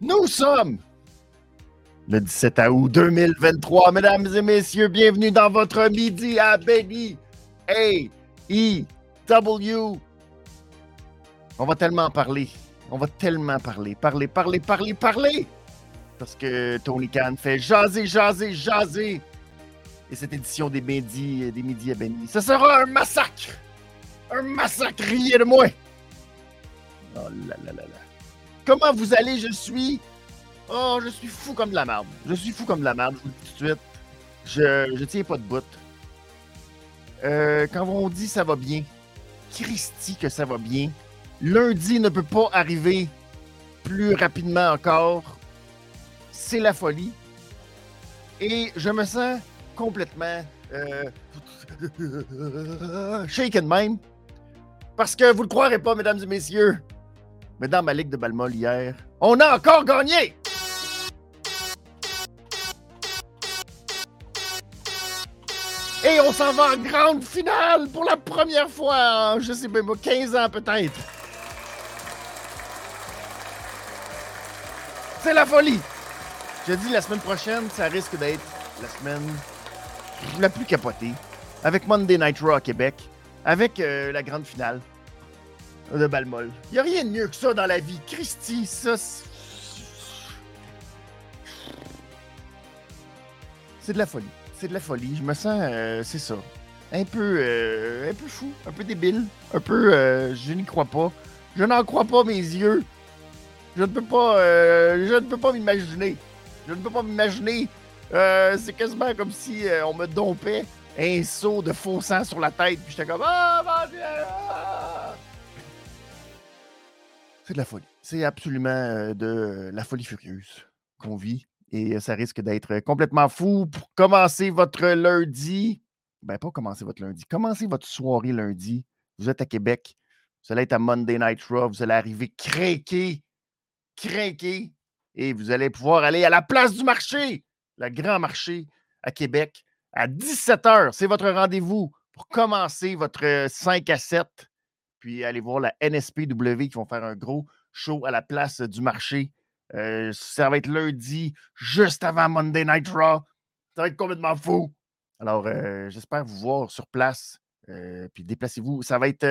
Nous sommes le 17 août 2023. Mesdames et messieurs, bienvenue dans votre midi à Benny A E W. On va tellement parler. On va tellement parler. Parler, parler, parler, parler. Parce que Tony Khan fait jaser, jaser, jaser. Et cette édition des midis, des midis à Benny, ce sera un massacre. Un massacre, riez de moi. Oh là là là là. Comment vous allez? Je suis. Oh, je suis fou comme de la merde. Je suis fou comme de la merde, tout de suite. Je, je tiens pas de bout. Euh, quand on dit ça va bien, Christy que ça va bien. Lundi ne peut pas arriver plus rapidement encore. C'est la folie. Et je me sens complètement euh, shaken même. Parce que vous le croirez pas, mesdames et messieurs, mais dans ma ligue de Balmol hier, on a encore gagné! Et on s'en va en grande finale pour la première fois en, je sais pas, 15 ans peut-être. C'est la folie! Je dis la semaine prochaine, ça risque d'être la semaine la plus capotée. Avec Monday Night Raw à Québec, avec euh, la grande finale de Balmol. N'y a rien de mieux que ça dans la vie. Christy, ça. C'est de la folie. C'est de la folie. Je me sens. Euh, c'est ça. Un peu. Euh, un peu fou. Un peu débile. Un peu. Euh, je n'y crois pas. Je n'en crois pas mes yeux. Je ne peux pas. je ne peux pas m'imaginer. Je ne peux pas m'imaginer. c'est quasiment comme si on me dompait un seau de faux sang sur la tête. Puis j'étais comme. Ah, mon Dieu! Ah! C'est de la folie. C'est absolument de la folie furieuse qu'on vit. Et ça risque d'être complètement fou pour commencer votre lundi. Ben, pas commencer votre lundi. Commencez votre soirée lundi. Vous êtes à Québec. Vous allez être à Monday Night Raw. Vous allez arriver craqué, craqué. Et vous allez pouvoir aller à la place du marché, le grand marché à Québec, à 17h. C'est votre rendez-vous pour commencer votre 5 à 7 puis allez voir la NSPW qui vont faire un gros show à la place du marché. Euh, ça va être lundi, juste avant Monday Night Raw. Ça va être complètement fou. Alors, euh, j'espère vous voir sur place. Euh, puis déplacez-vous. Ça va être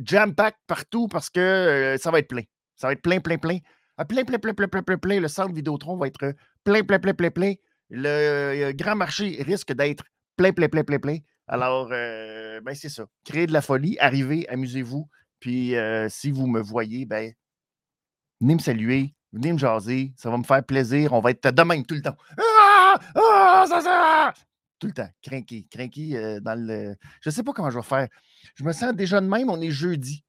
jam-pack partout parce que ça va être plein. Ça va être plein, plein, plein. Ah, plein, plein, plein, plein, plein, plein, plein. Le centre Vidéotron va être plein, plein, plein, plein, plein. Le grand marché risque d'être plein, plein, plein, plein, plein. Alors, euh, ben c'est ça. Créer de la folie, arrivez, amusez-vous. Puis euh, si vous me voyez, ben, venez me saluer, venez me jaser. Ça va me faire plaisir. On va être de même tout le temps. Ah! Ah! Ça, ça! Tout le temps. Crinqué, crinqué euh, dans le. Je ne sais pas comment je vais faire. Je me sens déjà de même. On est jeudi.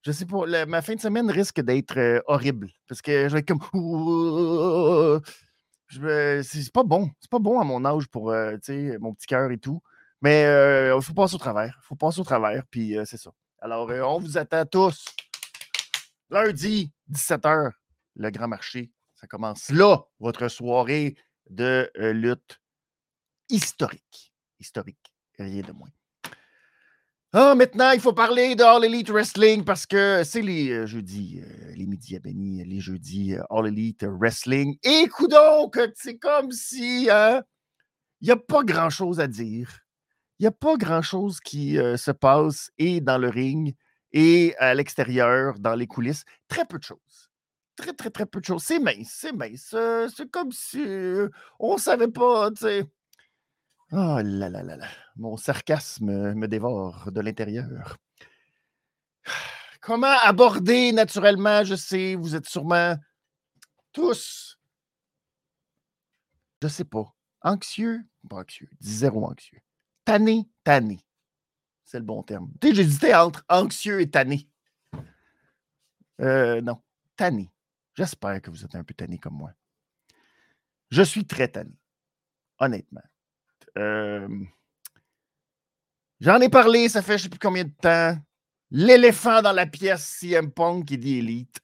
Je sais pas. ma fin de semaine risque d'être horrible. Parce que je vais être comme. C'est pas bon. C'est pas bon à mon âge pour mon petit cœur et tout. Mais il faut passer au travers. Il faut passer au travers, puis c'est ça. Alors, on vous attend tous. Lundi, 17h, le grand marché. Ça commence là, votre soirée de lutte historique. Historique, rien de moins. Ah, maintenant, il faut parler de All Elite Wrestling parce que c'est les jeudis, les midis à Benny, les jeudis All Elite Wrestling. Et donc, c'est comme si hein, il n'y a pas grand-chose à dire il n'y a pas grand-chose qui se passe et dans le ring et à l'extérieur, dans les coulisses. Très peu de choses. Très, très, très peu de choses. C'est mince, c'est mince. c'est comme si on ne savait pas, tu sais. Oh là là là là. Mon sarcasme me dévore de l'intérieur. Comment aborder naturellement, je sais, vous êtes sûrement tous, je sais pas, anxieux, pas anxieux, zéro anxieux tanné, tanné. C'est le bon terme. J'hésitais entre anxieux et tanné. Euh, non, tanné. J'espère que vous êtes un peu tanné comme moi. Je suis très tanné, honnêtement. Euh, j'en ai parlé, ça fait je ne sais plus combien de temps. L'éléphant dans la pièce CM Punk qui dit Elite.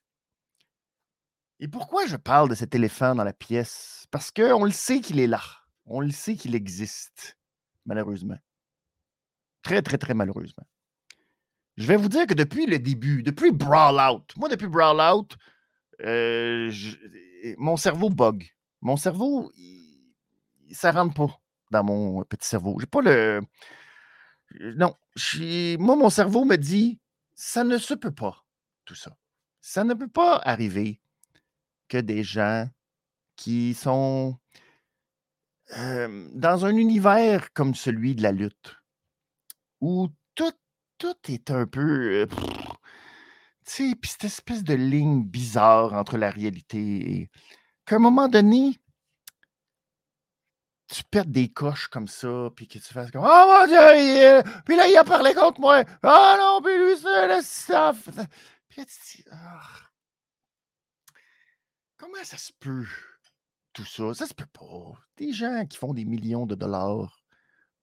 Et pourquoi je parle de cet éléphant dans la pièce? Parce qu'on le sait qu'il est là. On le sait qu'il existe malheureusement. Très, très, très malheureusement. Je vais vous dire que depuis le début, depuis Brawl Out, moi, depuis Brawl Out, euh, mon cerveau bug. Mon cerveau, ça ne rentre pas dans mon petit cerveau. J'ai pas le. Non. Moi, mon cerveau me dit ça ne se peut pas, tout ça. Ça ne peut pas arriver que des gens qui sont dans un univers comme celui de la lutte, où tout, tout est un peu. tu sais, puis cette espèce de ligne bizarre entre la réalité et. qu'à un moment donné, tu perds des coches comme ça, puis que tu fasses comme Oh mon Dieu, puis là, il a parlé contre moi. Ah non, puis lui, c'est le staff. Puis là, tu dis ah. Comment ça se peut, tout ça? Ça se peut pas. Des gens qui font des millions de dollars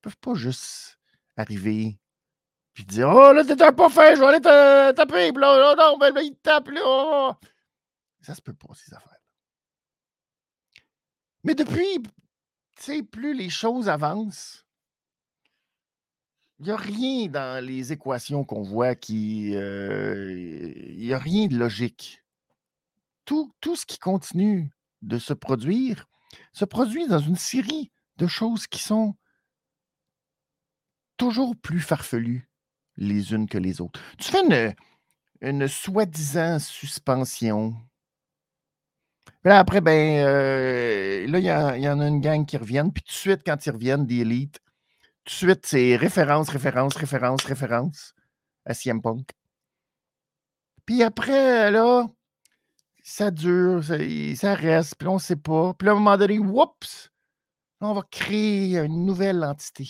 peuvent pas juste arriver puis dire Oh là, t'es un pas fait, je vais aller te taper. Puis là, non, ben, il te tape. Là. Oh. Ça se peut pas, ces affaires. Mais depuis, tu sais, plus les choses avancent, il n'y a rien dans les équations qu'on voit qui. Euh, il n'y a rien de logique. Tout, tout ce qui continue de se produire se produit dans une série de choses qui sont toujours plus farfelues les unes que les autres. Tu fais une, une soi-disant suspension. Puis après, ben, euh, là, il y, en a une gang qui reviennent. Puis tout de suite, quand ils reviennent, des élites, tout de suite, c'est référence, référence, référence, référence à CM Punk. Puis après, là, ça dure, ça, reste, puis on ne sait pas. Puis à un moment donné, oups, on va créer une nouvelle entité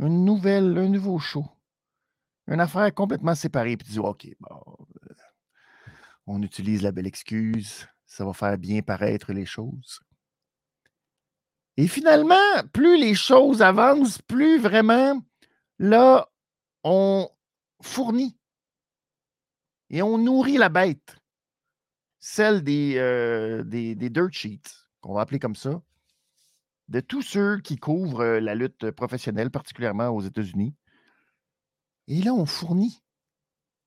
une nouvelle, un nouveau show. Une affaire complètement séparée. Puis tu dis, OK, euh, on utilise la belle excuse. Ça va faire bien paraître les choses. Et finalement, plus les choses avancent, plus vraiment, là, on fournit et on nourrit la bête, celle des, euh, des, dirt sheets, qu'on va appeler comme ça, de tous ceux qui couvrent la lutte professionnelle, particulièrement aux États-Unis. Et là, on fournit.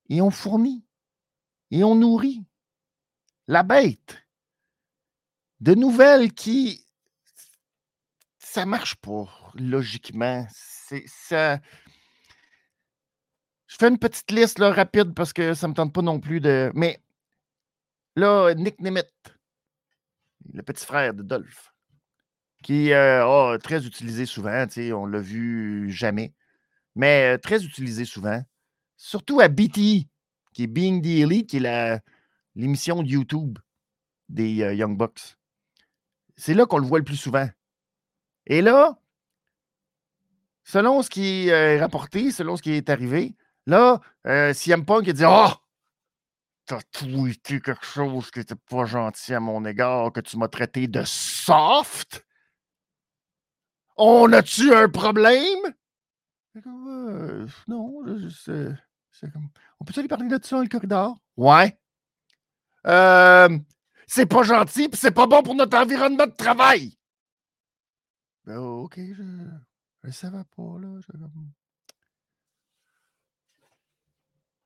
Et on fournit. Et on nourrit la bête de nouvelles qui. Ça marche pas, logiquement. C'est ça. Je fais une petite liste là, rapide parce que ça ne me tente pas non plus de. Mais là, Nick Nemeth, le petit frère de Dolph, qui est euh, très utilisé souvent. On l'a vu jamais, mais très utilisé souvent. Surtout à BT, qui est Being the qui est l'émission de YouTube des Young Bucks. C'est là qu'on le voit le plus souvent. Et là, selon ce qui est rapporté, selon ce qui est arrivé, là, euh, CM Punk a dit Oh, t'as tweeté quelque chose qui n'était pas gentil à mon égard, que tu m'as traité de soft? On a-tu un problème? Non, c'est comme. On peut aller parler de ça dans le corridor? Ouais. Euh, c'est pas gentil, puis c'est pas bon pour notre environnement de travail. Ben, ok, je. Je savais pas, là.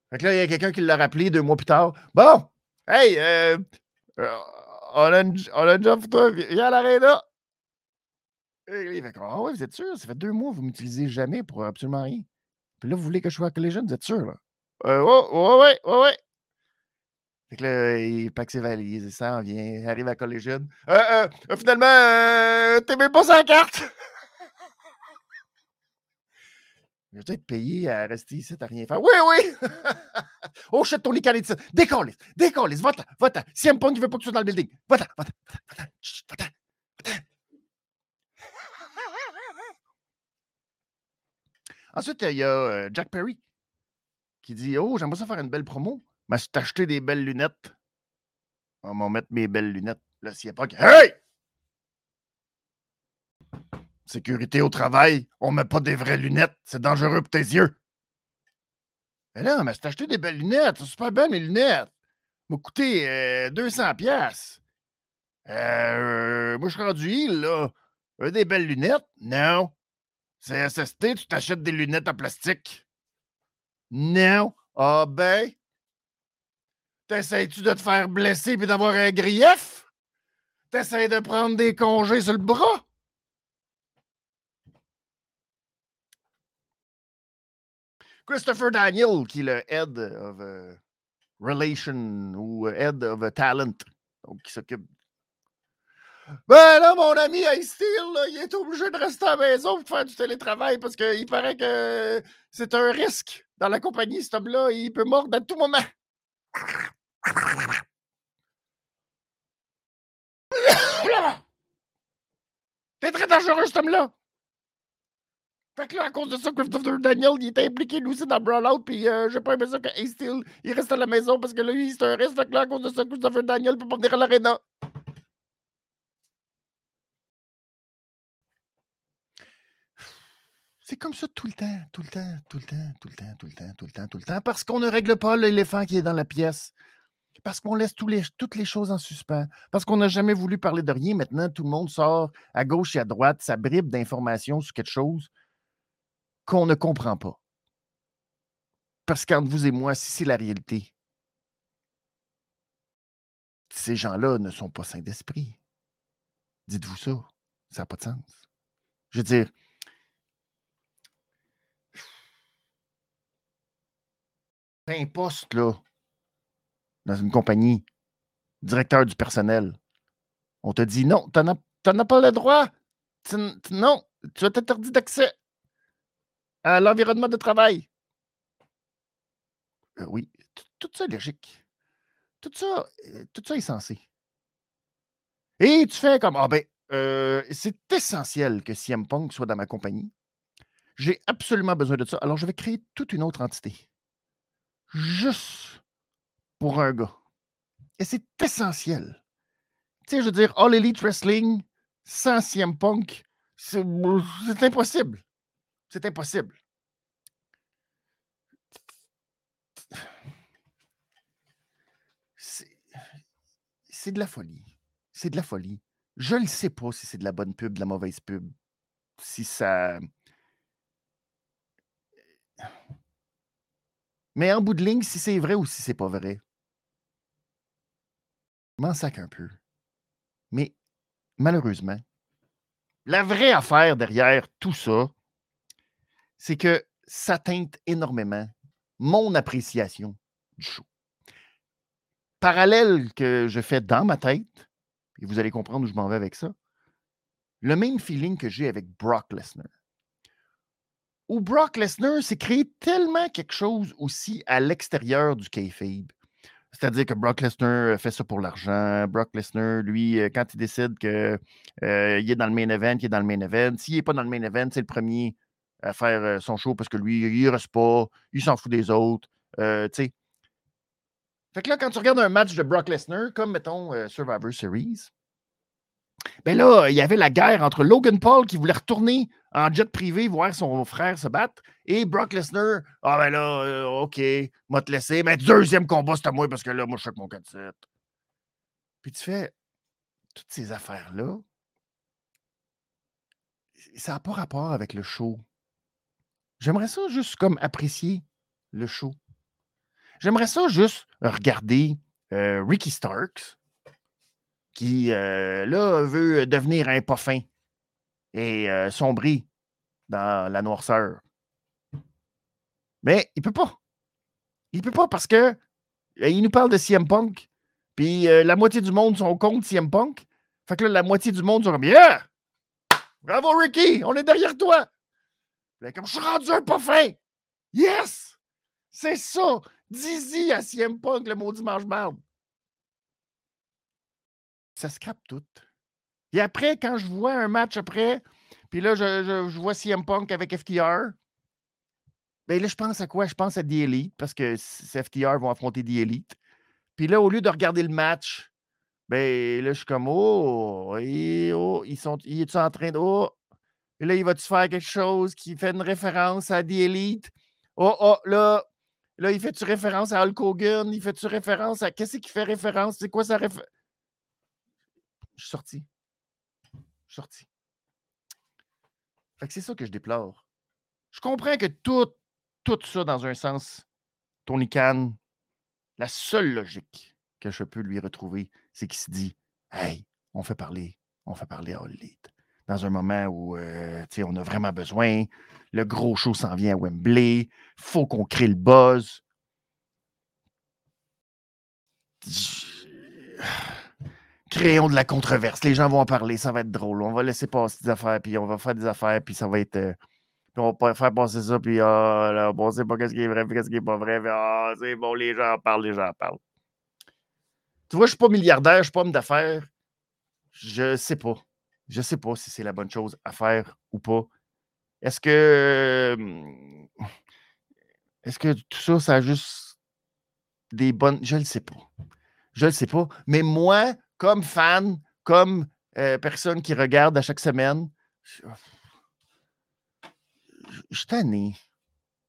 Fait que là, il y a quelqu'un qui l'a rappelé deux mois plus tard. Bon, hey, euh, euh on, a une, on job pour toi, viens à l'aréna. Il fait Ah ouais, vous êtes sûr? Ça fait deux mois vous ne m'utilisez jamais pour absolument rien. Puis là, vous voulez que je sois à Collision, vous êtes sûr, là? Euh, ouais, ouais, ouais, ouais. Fait que là, il pack ses valises, il s'en vient, arrive à Collision. Euh, finalement, t'es même pas sans carte! Je vais être payé à rester ici, t'as rien fait. Oui, oui! oh shit, ton lit ici. Décolle, décolle, va-t'en, va-t'en. Si un Punk ne veut pas que tu sois dans le building, va-t'en, va-t'en, va-t'en, va-t'en. Ensuite, il y a euh, Jack Perry qui dit Oh, j'aimerais ça faire une belle promo. Mais si t'acheter des belles lunettes, on va mettre mes belles lunettes. Là, s'il n'y a pas que Hey! Sécurité au travail, on met pas des vraies lunettes. C'est dangereux pour tes yeux. Mais là, mais si t'acheté des belles lunettes, c'est super belles mes lunettes. M'a coûté 200 euh, pièces. Euh, moi, je suis rendu là. des belles lunettes? Non. C'est SST, tu t'achètes des lunettes en plastique? Non. Ah ben. T'essayes-tu de te faire blesser et d'avoir un grief? T'essayes de prendre des congés sur le bras? Christopher Daniel, qui est le head of uh, relation ou head of talent, donc qui s'occupe. Ben là, mon ami Ice Steel, il est obligé de rester à la maison pour faire du télétravail parce qu'il paraît que c'est un risque dans la compagnie, cet homme-là. Il peut mordre à tout moment. T'es très dangereux, cet homme-là. Fait que là, à cause de ça, Christopher Daniel, il était impliqué lui aussi dans Brawlout, puis euh, j'ai pas aimé ça que Steel, il reste à la maison parce que là, lui, c'est un risque. Fait que là, à cause de ça, Christopher Daniel peut pas venir à l'aréna. C'est comme ça tout le temps, tout le temps, tout le temps, tout le temps, tout le temps, tout le temps, tout le temps, parce qu'on ne règle pas l'éléphant qui est dans la pièce. Parce qu'on laisse toutes les choses en suspens. Parce qu'on n'a jamais voulu parler de rien. Maintenant, tout le monde sort à gauche et à droite, ça bribe d'informations sur quelque chose qu'on ne comprend pas. Parce qu'entre vous et moi, si c'est la réalité, ces gens-là ne sont pas sains d'esprit. Dites-vous ça. Ça n'a pas de sens. Je veux dire, un poste, là, dans une compagnie, directeur du personnel, on te dit non, tu n'en as, pas le droit. non, tu as interdit d'accès l'environnement de travail. Euh, oui, tout ça est logique. Tout ça, euh, tout ça est censé. Et tu fais comme, ah ben, euh, c'est essentiel que CM Punk soit dans ma compagnie. J'ai absolument besoin de ça. Alors, je vais créer toute une autre entité. Juste pour un gars. Et c'est essentiel. Tu sais, je veux dire, All Elite Wrestling sans CM Punk, c'est impossible. C'est impossible. C'est de la folie. C'est de la folie. Je ne sais pas si c'est de la bonne pub, de la mauvaise pub. Si ça. Mais en bout de ligne, si c'est vrai ou si c'est pas vrai, m'en sac un peu. Mais malheureusement, la vraie affaire derrière tout ça, c'est que ça teinte énormément mon appréciation du show. Parallèle que je fais dans ma tête, et vous allez comprendre où je m'en vais avec ça, le même feeling que j'ai avec Brock Lesnar. Où Brock Lesnar s'est créé tellement quelque chose aussi à l'extérieur du kayfabe. C'est-à-dire que Brock Lesnar fait ça pour l'argent. Brock Lesnar, lui, euh, quand il décide qu'il euh, est dans le main event, il est dans le main event. S'il n'est pas dans le main event, c'est le premier à faire son show parce que lui, il reste pas, il s'en fout des autres. fait que là, quand tu regardes un match de Brock Lesnar, comme mettons Survivor Series, ben là, il y avait la guerre entre Logan Paul qui voulait retourner en jet privé voir son frère se battre et Brock Lesnar. Ah ben là, OK, m'a te laisser. Mais deuxième combat, c'est à moi parce que là, moi, je suis avec mon 4-7. Puis tu fais toutes ces affaires-là. Ça n'a pas rapport avec le show. J'aimerais ça juste comme apprécier le show. J'aimerais ça juste regarder euh, Ricky Starks, qui euh, là veut devenir un pas et euh, sombrer dans la noirceur. Mais il peut pas. Il peut pas parce que il nous parle de CM Punk, puis la moitié du monde sont contre CM Punk. Fait que là, la moitié du monde sont comme! Bravo Ricky, on est derrière toi! Comme je suis rendu un pas fin. Yes! C'est ça! Dizzy à CM Punk, le maudit mange-marde. Ça scrape tout. Et après, quand je vois un match après, puis là, je, vois CM Punk avec FTR, ben là, je pense à quoi? Je pense à The Elite, parce que FTR vont affronter The Elite. Puis là, au lieu de regarder le match, ben là, je suis comme, oh, oh ils sont, ils sont en train de, oh, et là, il va-tu faire quelque chose qui fait une référence à The Elite? Oh, oh, là, là, il fait-tu référence à Hulk Hogan? Il fait-tu référence à. Qu'est-ce qui fait référence? C'est quoi sa référence? Je suis sorti. Je suis sorti. Fait que c'est ça que je déplore. Je comprends que tout, tout ça, dans un sens, Tony Khan, la seule logique que je peux lui retrouver, c'est qu'il se dit Hey, on fait parler, on fait parler à All. Dans un moment où euh, on a vraiment besoin, le gros show s'en vient à Wembley, faut qu'on crée le buzz. Créons de la controverse. Les gens vont en parler, ça va être drôle. On va laisser passer des affaires, puis on va faire des affaires, puis ça va être. Euh, on va faire passer ça, puis ah, là, on ne sait pas qu'est-ce qui est vrai, qu'est-ce qui n'est pas vrai. ah, c'est bon, les gens en parlent, les gens en parlent. Tu vois, je ne suis pas milliardaire, je ne suis pas homme d'affaires. Je sais pas. Je ne sais pas si c'est la bonne chose à faire ou pas. Est-ce que. Est-ce que tout ça, ça a juste des bonnes. Je ne le sais pas. Je ne le sais pas. Mais moi, comme fan, comme euh, personne qui regarde à chaque semaine, je, je suis tanné.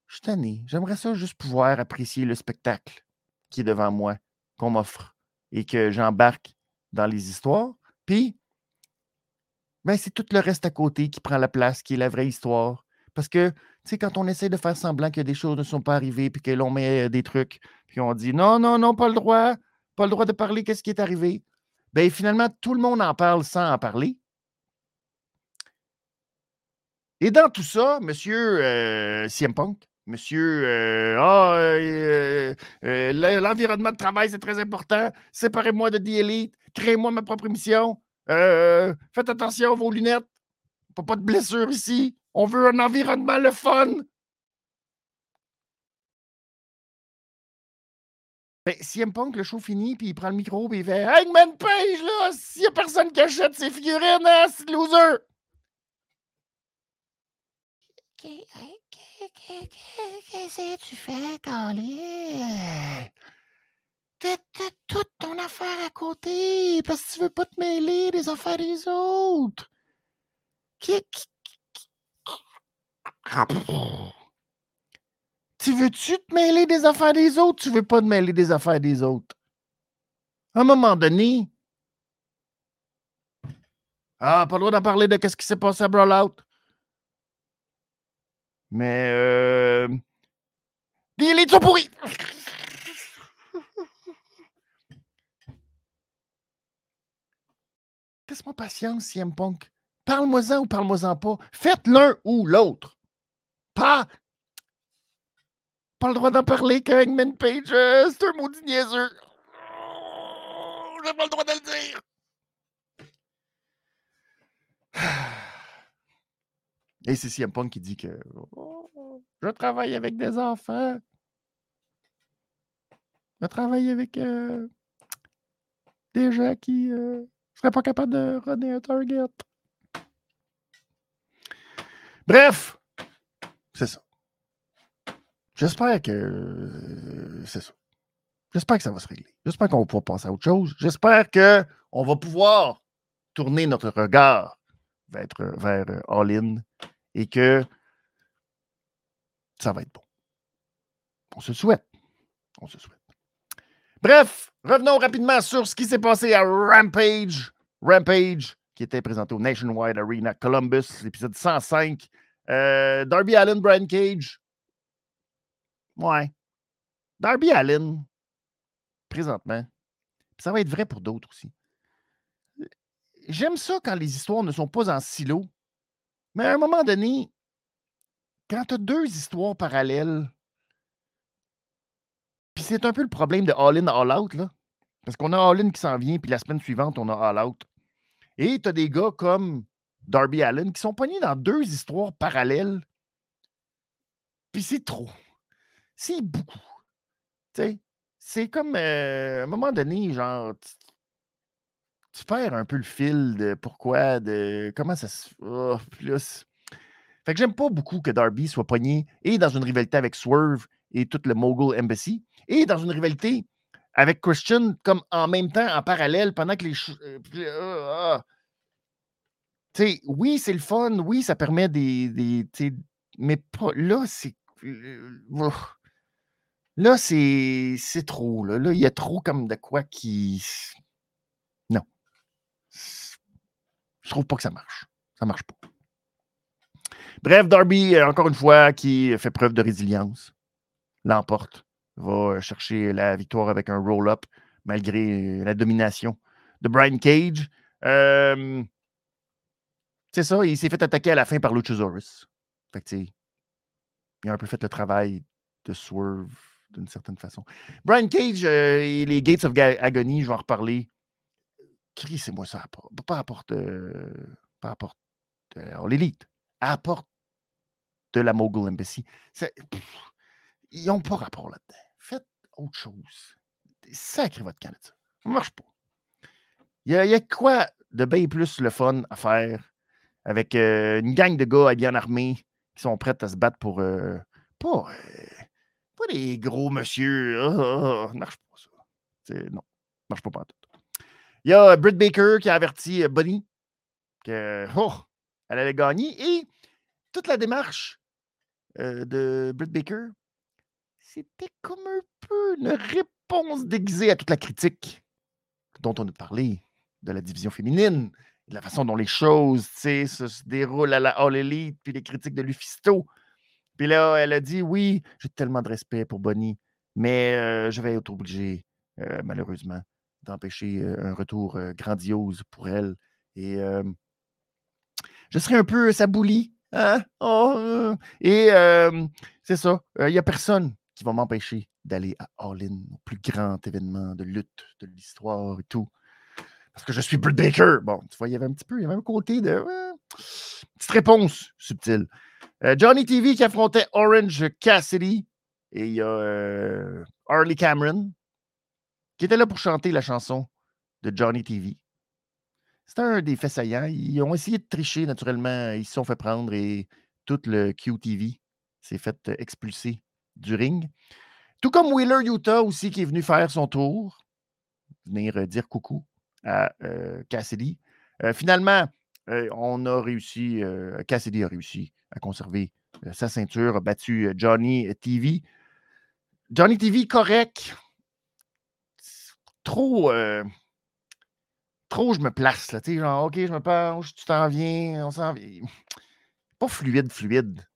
Je suis tanné. J'aimerais ça juste pouvoir apprécier le spectacle qui est devant moi, qu'on m'offre, et que j'embarque dans les histoires. Puis, ben, c'est tout le reste à côté qui prend la place, qui est la vraie histoire. Parce que, tu sais, quand on essaie de faire semblant que des choses ne sont pas arrivées, puis que l'on met euh, des trucs, puis on dit non, non, non, pas le droit, pas le droit de parler, qu'est-ce qui est arrivé? Ben, finalement, tout le monde en parle sans en parler. Et dans tout ça, monsieur euh, CM Punk, monsieur, euh, ah, euh, l'environnement de travail, c'est très important. Séparez-moi de The Elite. Créez-moi ma propre émission. Faites attention à vos lunettes. Pas, pas de blessures ici. On veut un environnement le fun. Ben, CM Punk, le show fini, puis il prend le micro, puis il fait Hangman Page, là, s'il n'y a personne qui achète ses figurines, hein, c'est loser. Qu'est-ce que tu fais, Carly? T'as toute ton affaire à côté parce que tu veux pas te mêler des affaires des autres. Tu veux-tu te mêler des affaires des autres? Tu veux pas te mêler des affaires des autres? À un moment donné, ah, pas le droit d'en parler de ce qui s'est passé à Brawlout. Mais euh... les élites sont pourris. Laisse-moi patience, CM Punk. Parle-moi-en ou parle-moi-en pas. Faites l'un ou l'autre. Pas. Pas le droit d'en parler que Page, euh, c'est un maudit niaiseux. J'ai pas le droit de le dire. Et c'est CM Punk qui dit que oh, je travaille avec des enfants. Je travaille avec euh, des gens qui ne euh, seraient pas capables de runner un target. Bref, c'est ça. J'espère que euh, c'est ça. J'espère que ça va se régler. J'espère qu'on va pouvoir passer à autre chose. J'espère qu'on va pouvoir tourner notre regard vers, vers All-In et que ça va être bon. On se souhaite. On se souhaite. Bref, revenons rapidement sur ce qui s'est passé à Rampage. Rampage, qui était présenté au Nationwide Arena Columbus, l'épisode 105. Euh, Darby Allen, Brian Cage. Ouais. Darby Allen, présentement. Ça va être vrai pour d'autres aussi. J'aime ça quand les histoires ne sont pas en silo, mais à un moment donné, quand tu as deux histoires parallèles, puis c'est un peu le problème de All In, All Out, là. Parce qu'on a All In qui s'en vient, puis la semaine suivante, on a All Out. Et tu as des gars comme Darby Allen qui sont pognés dans deux histoires parallèles. Puis c'est trop. C'est beaucoup. Tu c'est comme euh, à un moment donné, genre, tu perds un peu le fil de pourquoi, de comment ça se. Oh, plus. Fait que j'aime pas beaucoup que Darby soit pogné et dans une rivalité avec Swerve et tout le Mogul Embassy et dans une rivalité avec Christian comme en même temps, en parallèle, pendant que les. Euh, sais, oui, c'est le fun, oui, ça permet des. des mais pas, là, c'est. Euh. Là, c'est trop. Là, il y a trop comme de quoi qui. Je trouve pas que ça marche. Ça marche pas. Bref, Darby, euh, encore une fois, qui fait preuve de résilience, l'emporte va chercher la victoire avec un roll-up malgré la domination de Brian Cage. c'est ça, il s'est fait attaquer à la fin par Luchasaurus. Fait que, il a un peu fait le travail de Swerve d'une certaine façon. Brian Cage euh, et les Gates of Agony, je vais en reparler. c'est moi ça. Pas apporte. Euh, pas apporte. Euh, l'élite. Apporte de la Mogul Embassy. ils n'ont pas rapport là-dedans. Faites autre chose. Sacré votre canette. Ça ne marche pas. Il y, a, quoi de bien plus le fun à faire avec une gang de gars bien armés qui sont prêts à se battre pour. pas pas des gros monsieur. Ça oh, marche pas, ça. non, marche pas. Il y a Britt Baker qui a averti euh, Bonnie qu'elle oh, allait gagner. Et toute la démarche euh, de Britt Baker, c'était comme un peu une réponse déguisée à toute la critique dont on a parlé de la division féminine, de la façon dont les choses se, déroulent à la All Elite, puis les critiques de Lufisto. Puis là, elle a dit Oui, j'ai tellement de respect pour Bonnie, mais je vais être obligé, malheureusement, d'empêcher un retour grandiose pour elle. Et je serai un peu sabouli. Hein? Oh, et c'est ça. Il n'y a personne qui va m'empêcher d'aller à All In, au plus grand événement de lutte de l'histoire et tout. Parce que je suis Britt Baker. Bon, tu vois, il y avait un petit peu, il y avait un côté de. petite réponse subtile. Euh, Johnny TV qui affrontait Orange Cassidy. Et il y a euh, Harley Cameron qui était là pour chanter la chanson de Johnny TV. C'était un des faits saillants. Ils ont essayé de tricher naturellement. Ils se sont fait prendre et tout le QTV s'est fait expulser du ring. Tout comme Wheeler Utah aussi qui est venu faire son tour, venir dire coucou à Cassidy. finalement, on a réussi, Cassidy a réussi à conserver euh, sa ceinture, a battu euh, Johnny TV. Johnny TV, correct. Trop. Euh, trop, je me place. Là, genre, OK, je me penche, tu t'en viens, on s'en vient. Pas fluide, fluide,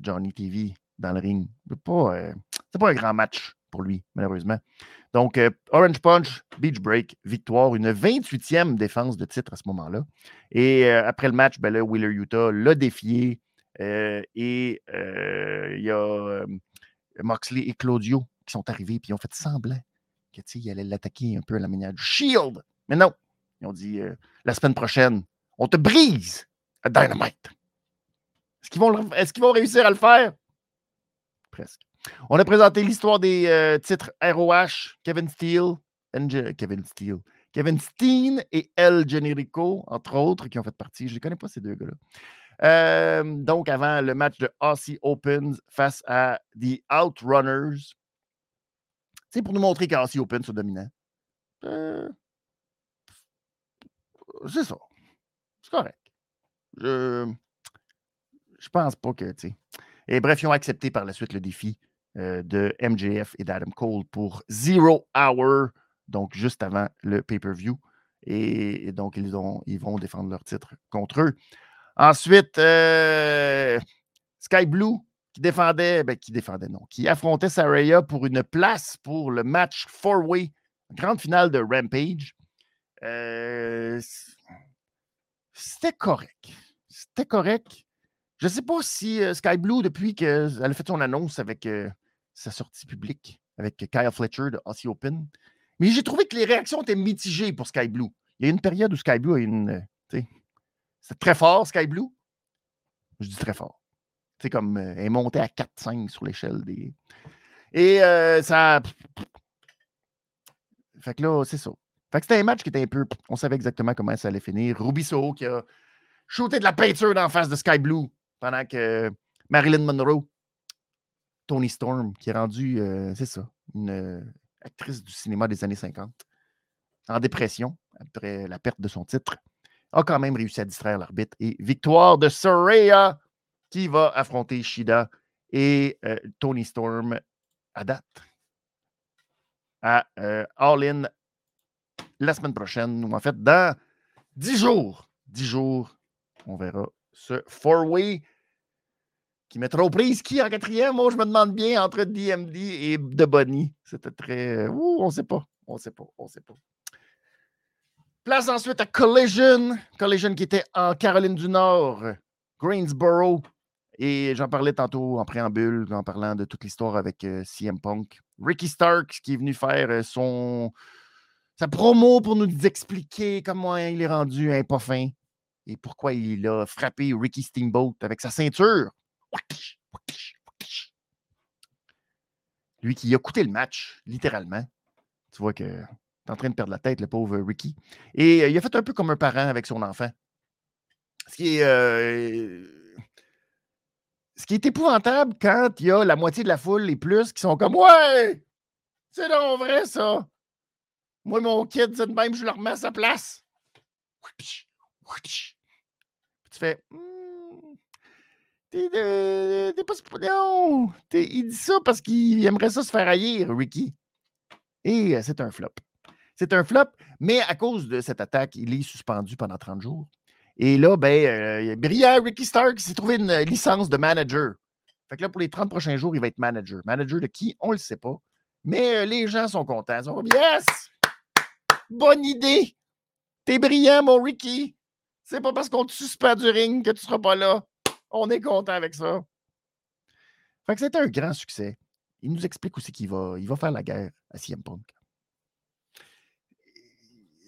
Johnny TV dans le ring. C'est pas, pas un grand match pour lui, malheureusement. Donc, Orange Punch, Beach Break, victoire, une 28e défense de titre à ce moment-là. Et après le match, ben Wheeler Utah l'a défié. Euh, et euh, il y a Moxley et Claudio qui sont arrivés et ont fait semblant qu'ils allaient l'attaquer un peu à la manière du Shield. Mais non, ils ont dit euh, la semaine prochaine, on te brise à Dynamite. Est-ce qu'ils vont, est vont réussir à le faire? Presque. On a présenté l'histoire des titres ROH, Kevin Steele, Kevin Steele, Kevin Steen et El Generico, entre autres, qui ont fait partie. Je ne connais pas ces deux gars-là donc, avant le match de Aussie Opens face à The Outrunners, c'est pour nous montrer qu'Aussie Open sont dominants. Euh, c'est ça. C'est correct. Je, je pense pas que. Et bref, ils ont accepté par la suite le défi de MJF et d'Adam Cole pour Zero Hour, donc juste avant le pay-per-view. Et, donc, ils vont défendre leur titre contre eux. Ensuite, euh, Sky Blue qui défendait, ben, qui défendait, non, qui affrontait Saraya pour une place pour le match four-way, grande finale de Rampage. Euh, c'était correct. C'était correct. Je ne sais pas si euh, Sky Blue, depuis qu'elle a fait son annonce avec sa sortie publique, avec Kyle Fletcher de Aussie Open, mais j'ai trouvé que les réactions étaient mitigées pour Sky Blue. Il y a une période où Sky Blue a une. C'est très fort, Sky Blue. Je dis très fort. C'est comme euh, elle est montée à 4-5 sur l'échelle des. Et euh, ça. Fait que là, c'est ça. Fait que c'était un match qui était un peu. On savait exactement comment ça allait finir. Rubiso qui a shooté de la peinture dans face de Sky Blue pendant que Marilyn Monroe, Tony Storm, qui est rendue, euh, c'est ça, une actrice du cinéma des années 50, en dépression après la perte de son titre a quand même réussi à distraire l'arbitre. Et victoire de Soraya qui va affronter Shida et euh, Tony Storm à date. À euh, All In la semaine prochaine, ou en fait dans 10 jours. 10 jours, on verra ce four-way qui mettra aux prises qui en quatrième? Moi, je me demande bien entre DMD et De Bonnie. C'était très. Ouh, on ne sait pas. On ne sait pas. On ne sait pas. Place ensuite à Collision. Collision qui était en Caroline du Nord, Greensboro. Et j'en parlais tantôt en préambule, en parlant de toute l'histoire avec euh, CM Punk. Ricky Starks qui est venu faire euh, son, sa promo pour nous expliquer comment il est rendu un pas fin et pourquoi il a frappé Ricky Steamboat avec sa ceinture. Lui qui a coûté le match, littéralement. Tu vois que est en train de perdre la tête, le pauvre Ricky. Et euh, il a fait un peu comme un parent avec son enfant. Ce qui est, euh, ce qui est épouvantable quand il y a la moitié de la foule et plus qui sont comme Ouais, c'est donc vrai ça. Moi, mon kid, c'est de même, je le remets à sa place. Tu fais hmm, T'es pas. Non! il dit ça parce qu'il aimerait ça se faire haïr, Ricky. Et euh, c'est un flop. C'est un flop, mais à cause de cette attaque, il est suspendu pendant 30 jours. Et là, ben, euh, brillant Ricky Stark s'est trouvé une licence de manager. Fait que là, pour les 30 prochains jours, il va être manager. Manager de qui? On le sait pas. Mais euh, les gens sont contents. Ils sont comme Yes! Bonne idée! T'es brillant, mon Ricky! C'est pas parce qu'on te suspend du ring que tu seras pas là. On est content avec ça. Fait que c'était un grand succès. Il nous explique aussi qu'il va, il va faire la guerre à CM Punk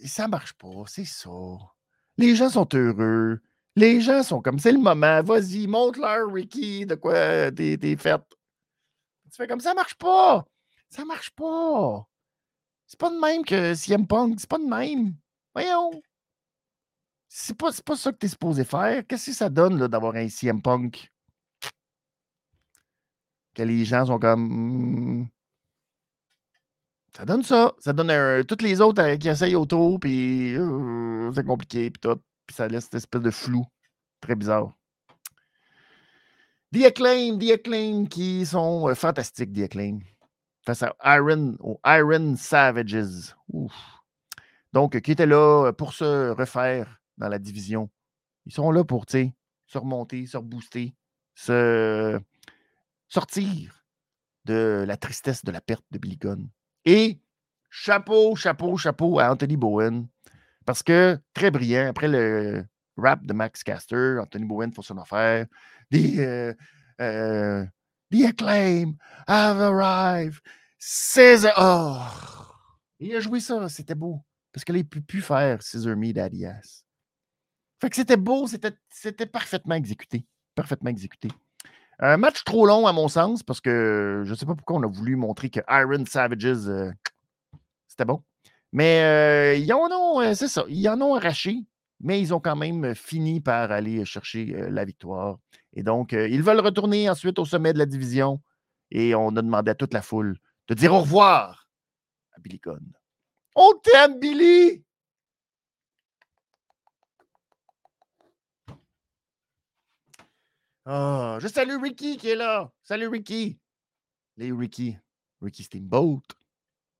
ça marche pas, c'est ça. Les gens sont heureux. Les gens sont comme, c'est le moment, vas-y, montre-leur, Ricky, de quoi t'es, fait. Tu fais comme, ça marche pas. Ça marche pas. C'est pas de même que CM Punk, c'est pas de même. Voyons. C'est pas, pas ça que t'es supposé faire. Qu'est-ce que ça donne d'avoir un CM Punk? Que les gens sont comme. Hmm, ça donne ça. Ça donne toutes les autres euh, qui essayent autour, puis euh, c'est compliqué, puis tout. Puis ça laisse cette espèce de flou. Très bizarre. The Acclaim, The Acclaim qui sont euh, fantastiques, The Acclaim. Face à Iron, Iron Savages. Donc, qui étaient là pour se refaire dans la division. Ils sont là pour, se remonter, se rebooster, se sortir de la tristesse de la perte de Billy Gunn. Et chapeau, chapeau, chapeau à Anthony Bowen. Parce que très brillant, après le rap de Max Caster, Anthony Bowen fait son affaire. The, euh, euh, acclaim have arrived. Oh! Il a joué ça, c'était beau. Parce qu'il n'a pu faire Scissor Me Daddy. Fait que c'était beau, c'était parfaitement exécuté. Parfaitement exécuté. Un match trop long, à mon sens, parce que je ne sais pas pourquoi on a voulu montrer que Iron Savages, euh, c'était bon. Mais euh, ils en ont, euh, c'est ça, ils en ont arraché, mais ils ont quand même fini par aller chercher la victoire. Et donc, ils veulent retourner ensuite au sommet de la division. Et on a demandé à toute la foule de dire au revoir à Billy Gunn. On t'aime, Billy! Ah, je salue Ricky qui est là. Salut Ricky. Les Ricky. Ricky Steamboat.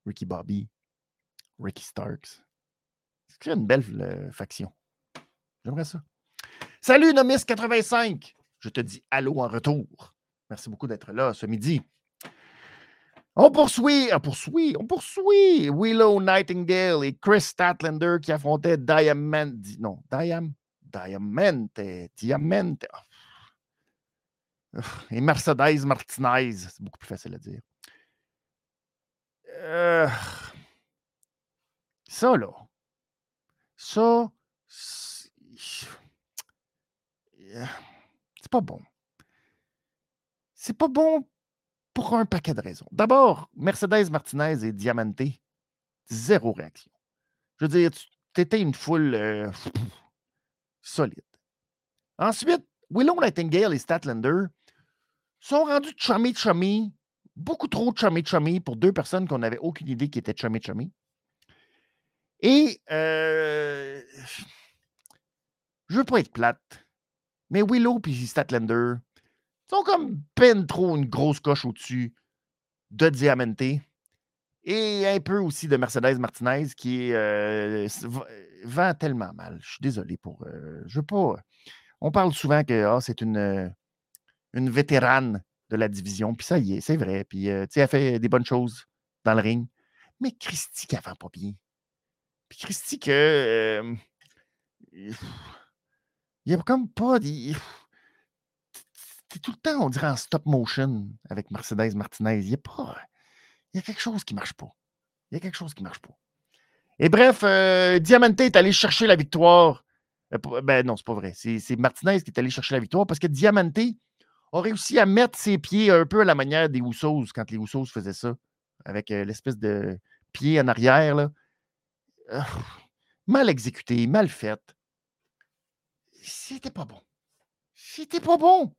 Ricky Bobby. Ricky Starks. C'est une belle faction? J'aimerais ça. Salut Nomis85. Je te dis allô en retour. Merci beaucoup d'être là ce midi. On poursuit, on poursuit, on poursuit Willow Nightingale et Chris Statlander qui affrontaient Diamant. Non, Diam, Diamante. Diamante. Oh, et Mercedes Martinez, c'est beaucoup plus facile à dire. Euh, ça, là. Ça, c'est pas bon. C'est pas bon pour un paquet de raisons. D'abord, Mercedes Martinez et Diamante, zéro réaction. Je veux dire, tu étais une foule euh, solide. Ensuite, Willow Nightingale et Statlander, sont rendus chummy-chummy, beaucoup trop chummy-chummy pour deux personnes qu'on n'avait aucune idée qui étaient chummy-chummy. Et euh, je veux pas être plate, mais Willow et Statlander sont comme peine trop une grosse coche au-dessus de Diamante et un peu aussi de Mercedes Martinez qui euh, vend tellement mal. Je suis désolé pour. Euh, je veux pas. On parle souvent que ah, c'est une une vétérane de la division. Puis ça y est, c'est vrai. Puis, euh, tu sais, elle fait des bonnes choses dans le ring. Mais Christy qui avant pas bien. Puis Christy que. Il n'y a comme pas. Tout le temps, on dirait en stop motion avec Mercedes Martinez. Il y a pas. Il y a quelque chose qui ne marche pas. Il y a quelque chose qui ne marche pas. Et bref, euh, Diamante est allé chercher la victoire. Euh, ben non, c'est pas vrai. C'est Martinez qui est allé chercher la victoire parce que Diamante a réussi à mettre ses pieds un peu à la manière des Houssos quand les Houssos faisaient ça, avec euh, l'espèce de pied en arrière. Là. mal exécuté, mal fait. C'était pas bon. C'était pas bon.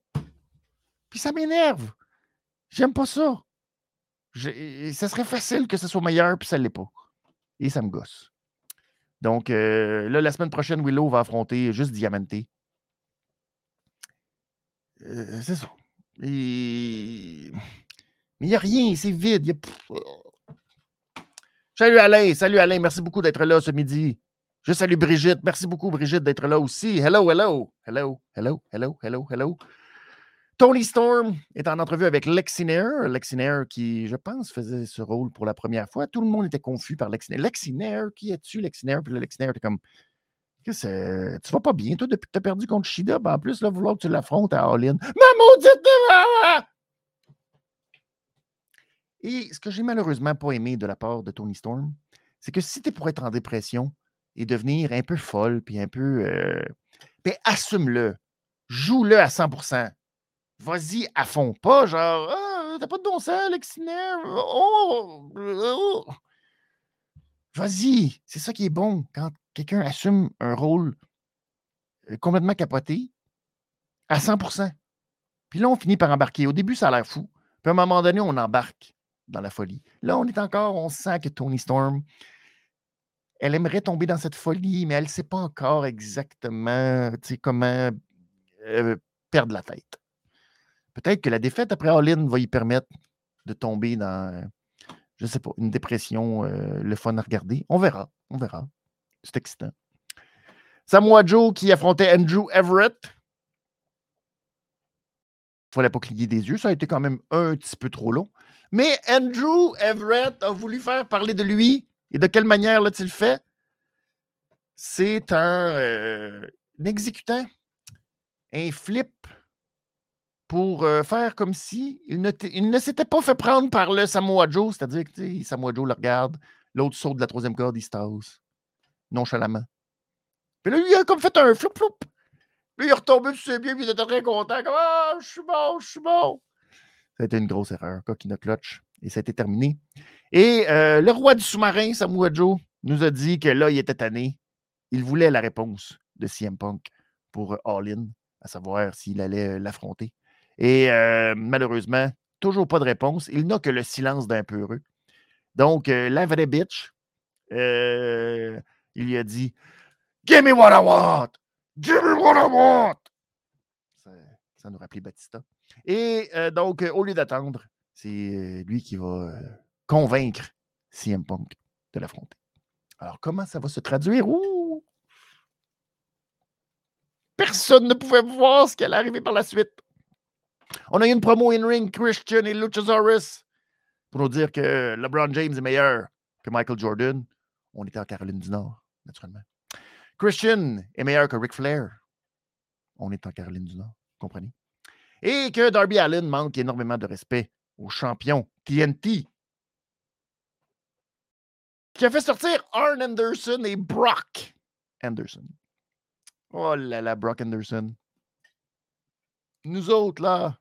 Puis ça m'énerve. J'aime pas ça. ça serait facile que ce soit meilleur, puis ça l'est pas. Et ça me gosse. Donc, euh, là, la semaine prochaine, Willow va affronter juste Diamante. Euh, c'est ça. Mais il n'y a rien, c'est vide. Salut Alain, salut Alain, merci beaucoup d'être là ce midi. Je salue Brigitte, merci beaucoup Brigitte d'être là aussi. Hello, hello, hello, hello, hello, hello, hello. Tony Storm est en entrevue avec Lexinair. Lexinair qui, je pense, faisait ce rôle pour la première fois. Tout le monde était confus par Lexinair. Lexinair, qui es-tu, Lexinair? Puis le Lexinair était comme, que tu vas pas bien, toi, depuis que tu as perdu contre Shida. Ben, en plus, là, vouloir que tu l'affrontes à All-In. Ma maudite! Et ce que j'ai malheureusement pas aimé de la part de Tony Storm, c'est que si tu es pour être en dépression et devenir un peu folle, puis un peu. Euh, ben, assume-le. Joue-le à 100% Vas-y à fond. Pas genre, ah, t'as pas de bon sens, Lexinaire. Oh, oh. Vas-y. C'est ça qui est bon quand quelqu'un assume un rôle euh, complètement capoté à 100% Puis là, on finit par embarquer. Au début, ça a l'air fou. Puis à un moment donné, on embarque dans la folie. Là, on est encore, on sent que Tony Storm, elle aimerait tomber dans cette folie, mais elle ne sait pas encore exactement comment euh, perdre la tête. Peut-être que la défaite après All-In va y permettre de tomber dans, je ne sais pas, une dépression, euh, le fun à regarder. On verra. On verra. C'est excitant. Samoa Joe qui affrontait Andrew Everett. Il ne fallait pas cligner des yeux. Ça a été quand même un petit peu trop long. Mais Andrew Everett a voulu faire parler de lui. Et de quelle manière l'a-t-il fait? C'est un, euh, un exécutant, un flip pour faire comme si il ne, s'était pas fait prendre par le Samoa Joe, c'est-à-dire que Samoa Joe le regarde, l'autre saute de la troisième corde, il se tasse, nonchalamment. Puis là, il a comme fait un flop. Puis il est retombé sur ses pieds, puis il était très content, comme Ah, je suis bon, je suis bon. Ça a été une grosse erreur, coquina clutch, et ça a été terminé. Et le roi du sous-marin, Samoa Joe, nous a dit que là, il était tanné. Il voulait la réponse de CM Punk pour All In, à savoir s'il allait l'affronter. Et malheureusement, toujours pas de réponse. Il n'a que le silence d'un peureux. Donc, la vraie bitch, il lui a dit Give me what I want! Give me what I want! Ça, nous rappelait Batista. Et donc, au lieu d'attendre, c'est lui qui va convaincre CM Punk de l'affronter. Alors, comment ça va se traduire? Personne ne pouvait voir ce qui allait arriver par la suite. On a eu une promo in-ring, Christian et Luchasaurus, pour nous dire que LeBron James est meilleur que Michael Jordan. On était en Caroline du Nord, naturellement. Christian est meilleur que Ric Flair. On est en Caroline du Nord, comprenez? Et que Darby Allen manque énormément de respect au champion TNT. Qui a fait sortir Arn Anderson et Brock Anderson. Oh là là, Brock Anderson. Nous autres, là,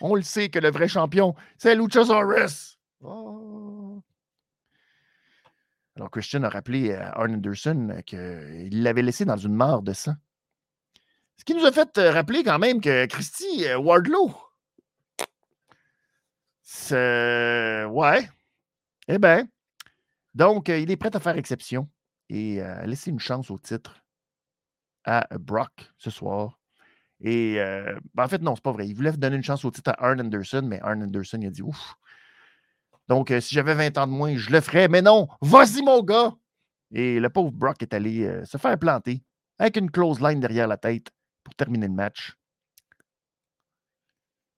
on le sait que le vrai champion, c'est Luchasaurus. Oh. Alors, Christian a rappelé à Arn Anderson qu'il l'avait laissé dans une mare de sang. Ce qui nous a fait euh, rappeler quand même que Christy euh, Wardlow, c'est. Ouais. Eh bien. Donc, euh, il est prêt à faire exception et à laisser une chance au titre à Brock ce soir. Et ben, en fait, non, c'est pas vrai. Il voulait donner une chance au titre à Arn Anderson, mais Arn Anderson, il a dit ouf. Donc, si j'avais 20 ans de moins, je le ferais. Mais non, vas-y, mon gars. Et le pauvre Brock est allé se faire planter avec une close line derrière la tête pour terminer le match.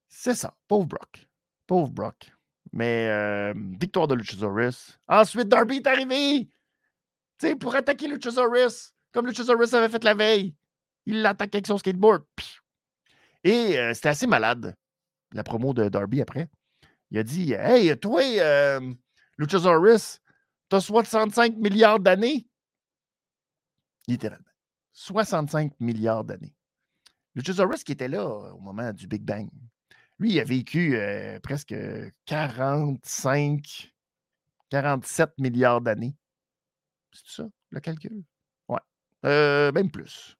C'est ça. Pauvre Brock. Pauvre Brock. Mais euh, victoire de Luchasaurus. Ensuite, Darby est arrivé. Tu sais, pour attaquer Luchasaurus, comme Luchasaurus avait fait la veille. Il l'attaque avec son skateboard. Et euh, c'était assez malade, la promo de Darby après. Il a dit Hey, toi, euh, Luchasaurus, t'as 65 milliards d'années. Littéralement. 65 milliards d'années. Luchasaurus qui était là au moment du Big Bang. Lui, il a vécu euh, presque 45, 47 milliards d'années. C'est ça, le calcul? Ouais. Euh, même plus.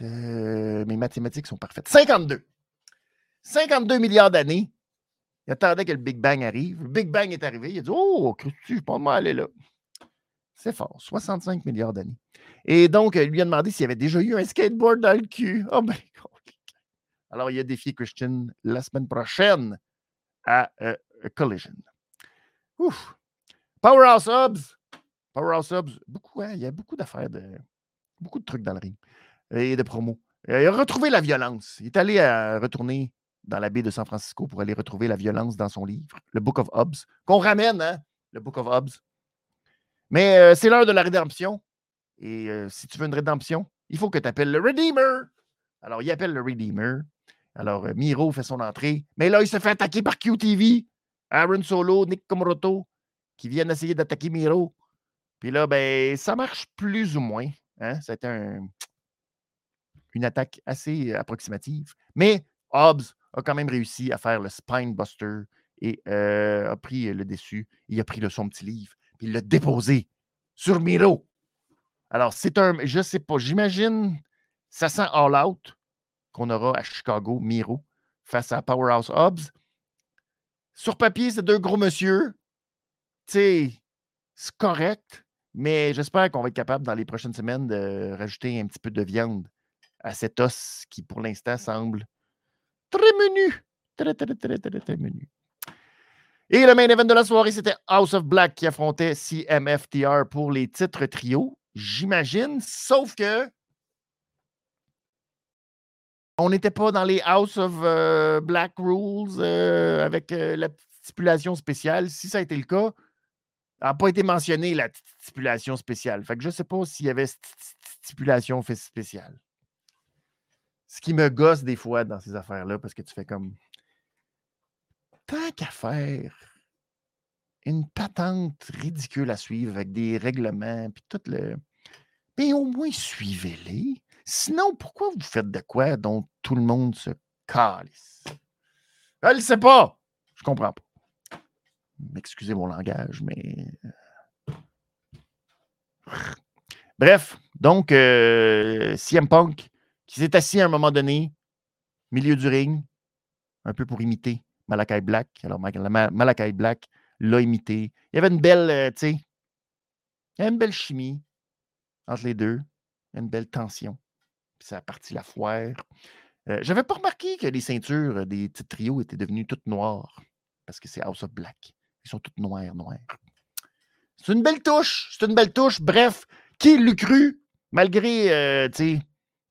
Mes mathématiques sont parfaites. 52. 52 milliards d'années. Il attendait que le Big Bang arrive. Le Big Bang est arrivé. Il a dit Oh, tu je peux pas aller là. C'est fort. 65 milliards d'années. Et donc, il lui a demandé s'il avait déjà eu un skateboard dans le cul. Oh, ben, alors, il a défié Christian la semaine prochaine à euh, Collision. Ouf. Powerhouse Hubs. Powerhouse Hubs. Beaucoup, hein, il y a beaucoup d'affaires, de, beaucoup de trucs dans le ring et de promos. Euh, il a retrouvé la violence. Il est allé à retourner dans la baie de San Francisco pour aller retrouver la violence dans son livre, le Book of Hobbes, qu'on ramène, hein, le Book of Hobbes. Mais euh, c'est l'heure de la rédemption. Et si tu veux une rédemption, il faut que tu appelles le Redeemer. Alors, il appelle le Redeemer. Alors, euh, Miro fait son entrée. Mais là, il se fait attaquer par QTV. Aaron Solo, Nick Comoroto, qui viennent essayer d'attaquer Miro. Puis là, ben, ça marche plus ou moins. Hein? C'était une attaque assez approximative. Mais Hobbs a quand même réussi à faire le spine buster et a pris le dessus. Il a pris le, son petit livre, il l'a déposé sur Miro. Alors, c'est un. Je sais pas, j'imagine, ça sent all out qu'on aura à Chicago, Miro, face à Powerhouse Hobbs. Sur papier, c'est deux gros monsieur. Tu c'est correct, mais j'espère qu'on va être capable dans les prochaines semaines de rajouter un petit peu de viande à cet os qui, pour l'instant, semble très menu. Très, très, très, très, très menu. Et le main event de la soirée, c'était House of Black qui affrontait CMFTR pour les titres trio, j'imagine, sauf que on n'était pas dans les House of euh, Black Rules euh, avec euh, la stipulation spéciale. Si ça a été le cas, n'a pas été mentionné la stipulation spéciale. Fait que je ne sais pas s'il y avait stipulation spéciale. Ce qui me gosse des fois dans ces affaires-là, parce que tu fais comme. Tant qu'à faire une patente ridicule à suivre avec des règlements, puis tout le. Mais au moins, suivez-les. Sinon, pourquoi vous faites de quoi dont tout le monde se calisse? Je ne sais pas. Je comprends pas. Excusez mon langage, mais. Euh, bref, donc, euh, CM Punk, qui s'est assis à un moment donné, milieu du ring, un peu pour imiter Malakai Black. Alors, Malakai Black l'a imité. Il y avait une belle, euh, tu sais, une belle chimie entre les deux, une belle tension ça a parti la foire. Euh, J'avais pas remarqué que les ceintures des petits trios étaient devenues toutes noires parce que c'est House of Black. Ils sont toutes noires, noires. C'est une belle touche. C'est une belle touche. Bref, qui l'eût cru, malgré euh,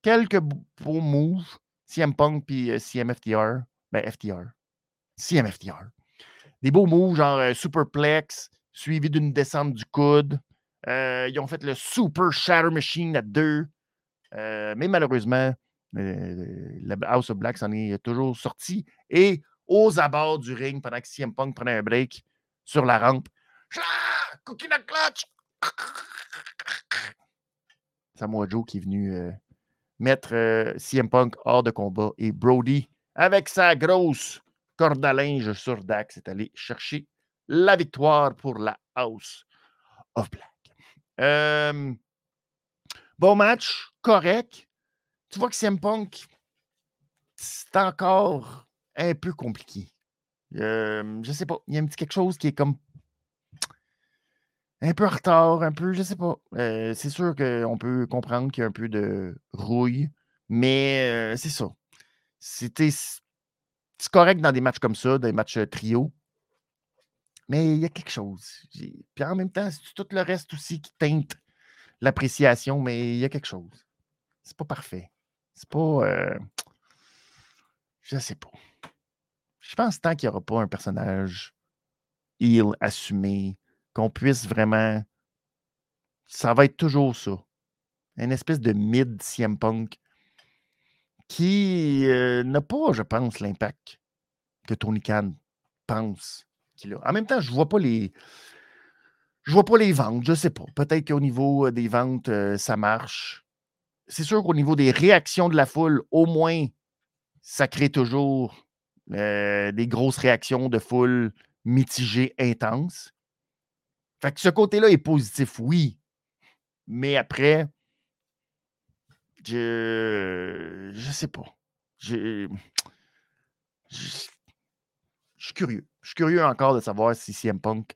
quelques beaux moves, CM Punk puis euh, CMFTR, ben FTR, CMFTR. Des beaux moves genre euh, superplex, suivi d'une descente du coude. ils ont fait le Super Shatter Machine à deux. Euh, mais malheureusement, euh, la House of Black s'en est toujours sorti. Et aux abords du ring, pendant que CM Punk prenait un break sur la rampe, Cookie clutch! Samoa Joe qui est venu euh, mettre CM Punk hors de combat et Brody, avec sa grosse corde à linge sur Dax, est allé chercher la victoire pour la House of Black. Bon match, correct. Tu vois que CM Punk, c'est encore un peu compliqué. Je je sais pas. Il y a un petit quelque chose qui est comme un peu en retard, un peu, je sais pas. Euh, c'est sûr qu'on peut comprendre qu'il y a un peu de rouille, mais c'est ça. C'est correct dans des matchs comme ça, des matchs trio. Mais il y a quelque chose. Puis en même temps, c'est tout le reste aussi qui teinte l'appréciation, mais il y a quelque chose. C'est pas parfait. C'est pas. Je sais pas. Je pense tant qu'il n'y aura pas un personnage il assumé, qu'on puisse vraiment. Ça va être toujours ça. Une espèce de mid CM Punk qui euh, n'a pas, je pense, l'impact que Tony Khan pense qu'il a. En même temps, je ne vois pas les. Je vois pas les ventes, je ne sais pas. Peut-être qu'au niveau euh, des ventes, euh, ça marche. C'est sûr qu'au niveau des réactions de la foule, au moins, ça crée toujours des grosses réactions de foule mitigées, intenses. Fait que ce côté-là est positif, oui. Mais après, je je sais pas. Je, je, suis curieux. Je suis curieux encore de savoir si CM Punk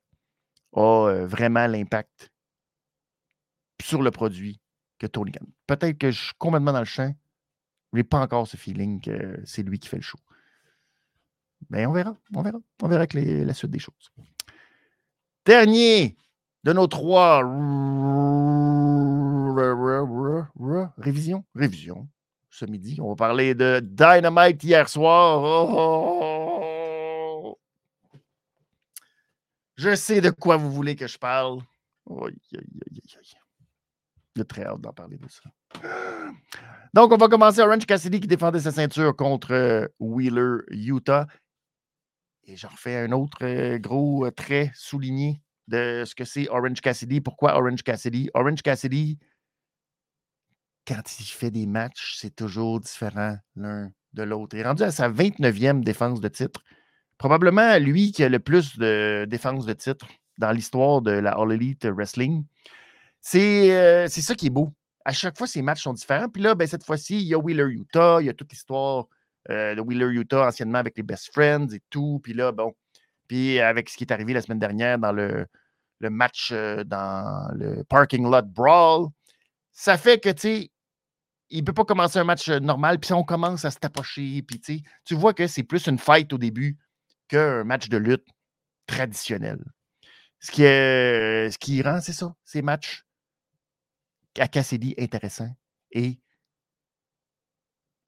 a euh, vraiment l'impact sur le produit que Tony Khan. Peut-être que je suis complètement dans le champ. mais pas encore ce feeling que c'est lui qui fait le show. Mais on verra, on verra. On verra avec la suite des choses. Dernier de nos trois révisions. Révision. Ce midi, on va parler de Dynamite hier soir. Oh! Je sais de quoi vous voulez que je parle. J'ai très hâte d'en parler de ça. Donc, on va commencer Orange Cassidy qui défendait sa ceinture contre euh, Wheeler Utah. Et j'en refais un autre euh, gros euh, trait souligné de ce que c'est Orange Cassidy. Pourquoi Orange Cassidy? Orange Cassidy, quand il fait des matchs, c'est toujours différent l'un de l'autre. Il est rendu à sa 29e défense de titre. Probablement lui qui a le plus de défense de titre dans l'histoire de la All Elite Wrestling. Euh, c'est ça qui est beau. À chaque fois, ces matchs sont différents. Puis là, ben, cette fois-ci, il y a Wheeler Utah, il y a toute l'histoire euh, de Wheeler Utah anciennement avec les Best Friends et tout. Puis là, bon, puis avec ce qui est arrivé la semaine dernière dans le, le match euh, dans le parking lot brawl, ça fait que, tu sais, il ne peut pas commencer un match normal, puis on commence à se tapocher, puis tu vois que c'est plus une fight au début qu'un match de lutte traditionnel. Ce qui, est, ce qui rend, c'est ça, ces matchs à Cassidy intéressants. Et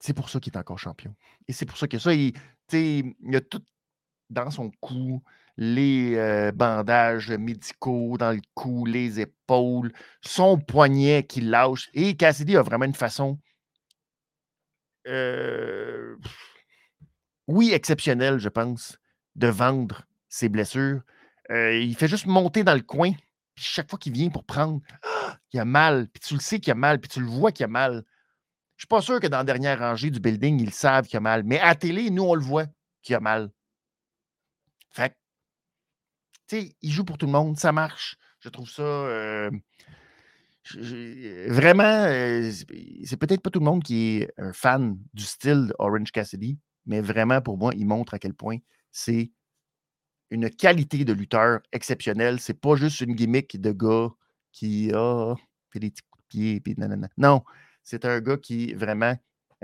c'est pour ça qu'il est encore champion. Et c'est pour ça que ça, il, il a tout dans son cou, les euh, bandages médicaux dans le cou, les épaules, son poignet qui lâche. Et Cassidy a vraiment une façon, euh, oui, exceptionnelle, je pense, de vendre ses blessures. Euh, il fait juste monter dans le coin. Puis chaque fois qu'il vient pour prendre, il a mal. Puis tu le sais qu'il a mal. Puis tu le vois qu'il a mal. Je ne suis pas sûr que dans la dernière rangée du building, ils savent qu'il a mal. Mais à télé, nous, on le voit qu'il a mal. Fait il joue pour tout le monde, ça marche. Je trouve ça euh, vraiment. Euh, c'est peut-être pas tout le monde qui est un fan du style Orange Cassidy, mais vraiment pour moi, il montre à quel point c'est une qualité de lutteur exceptionnelle. C'est pas juste une gimmick de gars qui a fait des petits coups de pied puis nanana. Non, c'est un gars qui vraiment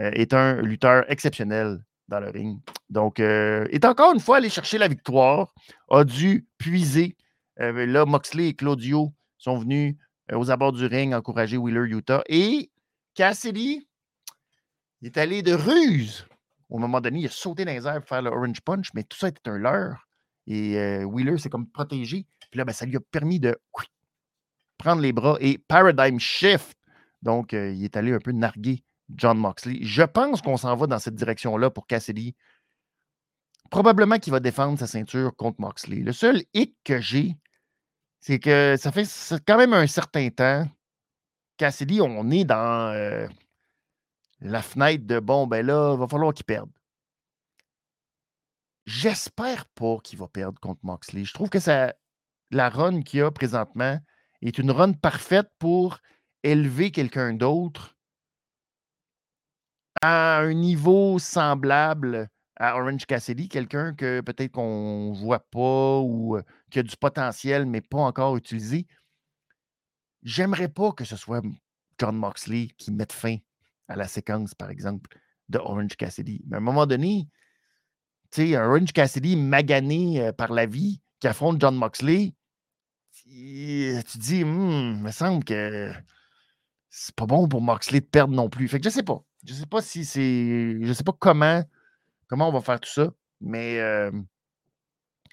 euh, est un lutteur exceptionnel dans le ring. Donc, euh, est encore une fois allé chercher la victoire, a dû puiser. Euh, là, Moxley et Claudio sont venus aux abords du ring encourager Wheeler Utah. Et Cassidy il est allé de ruse. Au moment donné, il a sauté dans les airs pour faire le Orange Punch, mais tout ça était un leurre. Et Wheeler s'est comme protégé. Puis là, ben, ça lui a permis de prendre les bras et Paradigm Shift. Donc, il est allé un peu narguer John Moxley. Je pense qu'on s'en va dans cette direction-là pour Cassidy. Probablement qu'il va défendre sa ceinture contre Moxley. Le seul hic que j'ai, c'est que ça fait quand même un certain temps. Cassidy, on est dans euh, la fenêtre de bon, ben là, il va falloir qu'il perde. J'espère pas qu'il va perdre contre Moxley. Je trouve que ça, la run qu'il a présentement est une run parfaite pour élever quelqu'un d'autre à un niveau semblable à Orange Cassidy, quelqu'un que peut-être qu'on ne voit pas ou qui a du potentiel, mais pas encore utilisé. J'aimerais pas que ce soit John Moxley qui mette fin à la séquence, par exemple, de Orange Cassidy. Mais à un moment donné, tu sais, Orange Cassidy magané par la vie qui affronte John Moxley, tu dis, «Hmm, il me semble que c'est pas bon pour Moxley de perdre non plus. Fait que je sais pas. Je sais pas si c'est. Je sais pas comment, comment on va faire tout ça. Mais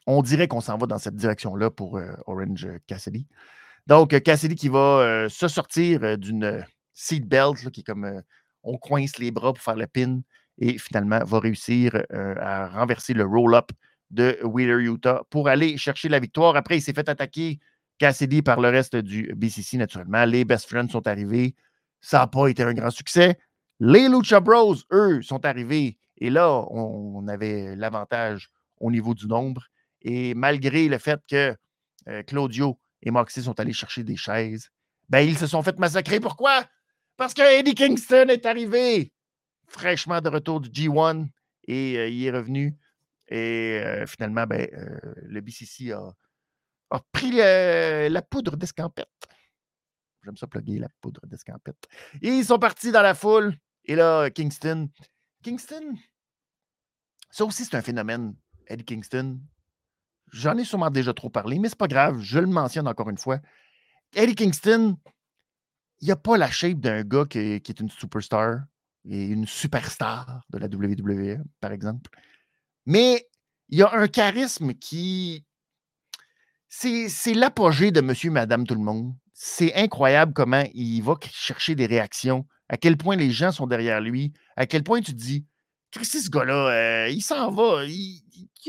on dirait qu'on s'en va dans cette direction-là pour Orange Cassidy. Donc, Cassidy qui va se sortir d'une seatbelt, qui est comme on coince les bras pour faire le pin et finalement va réussir à renverser le roll-up de Wheeler Utah pour aller chercher la victoire. Après, il s'est fait attaquer Cassidy par le reste du BCC, naturellement. Les Best Friends sont arrivés. Ça n'a pas été un grand succès. Les Lucha Bros, eux, sont arrivés. Et là, on, avait l'avantage au niveau du nombre. Et malgré le fait que Claudio et Moxie sont allés chercher des chaises, ben, ils se sont fait massacrer. Pourquoi? Parce que Eddie Kingston est arrivé fraîchement de retour du G1 et euh, il est revenu. Et euh, finalement, ben, euh, le BCC a, pris la poudre d'escampette. J'aime ça plugger la poudre d'escampette. Et ils sont partis dans la foule. Et là, Kingston. Kingston, ça aussi, c'est un phénomène, Eddie Kingston. J'en ai sûrement déjà trop parlé, mais c'est pas grave, je le mentionne encore une fois. Eddie Kingston, il a pas la shape d'un gars qui est, une superstar et une superstar de la WWE, par exemple. Mais il y a un charisme qui. C'est l'apogée de monsieur, madame, tout le monde. C'est incroyable comment il va chercher des réactions, à quel point les gens sont derrière lui, à quel point tu te dis, Christy, ce gars-là, euh, il s'en va, il,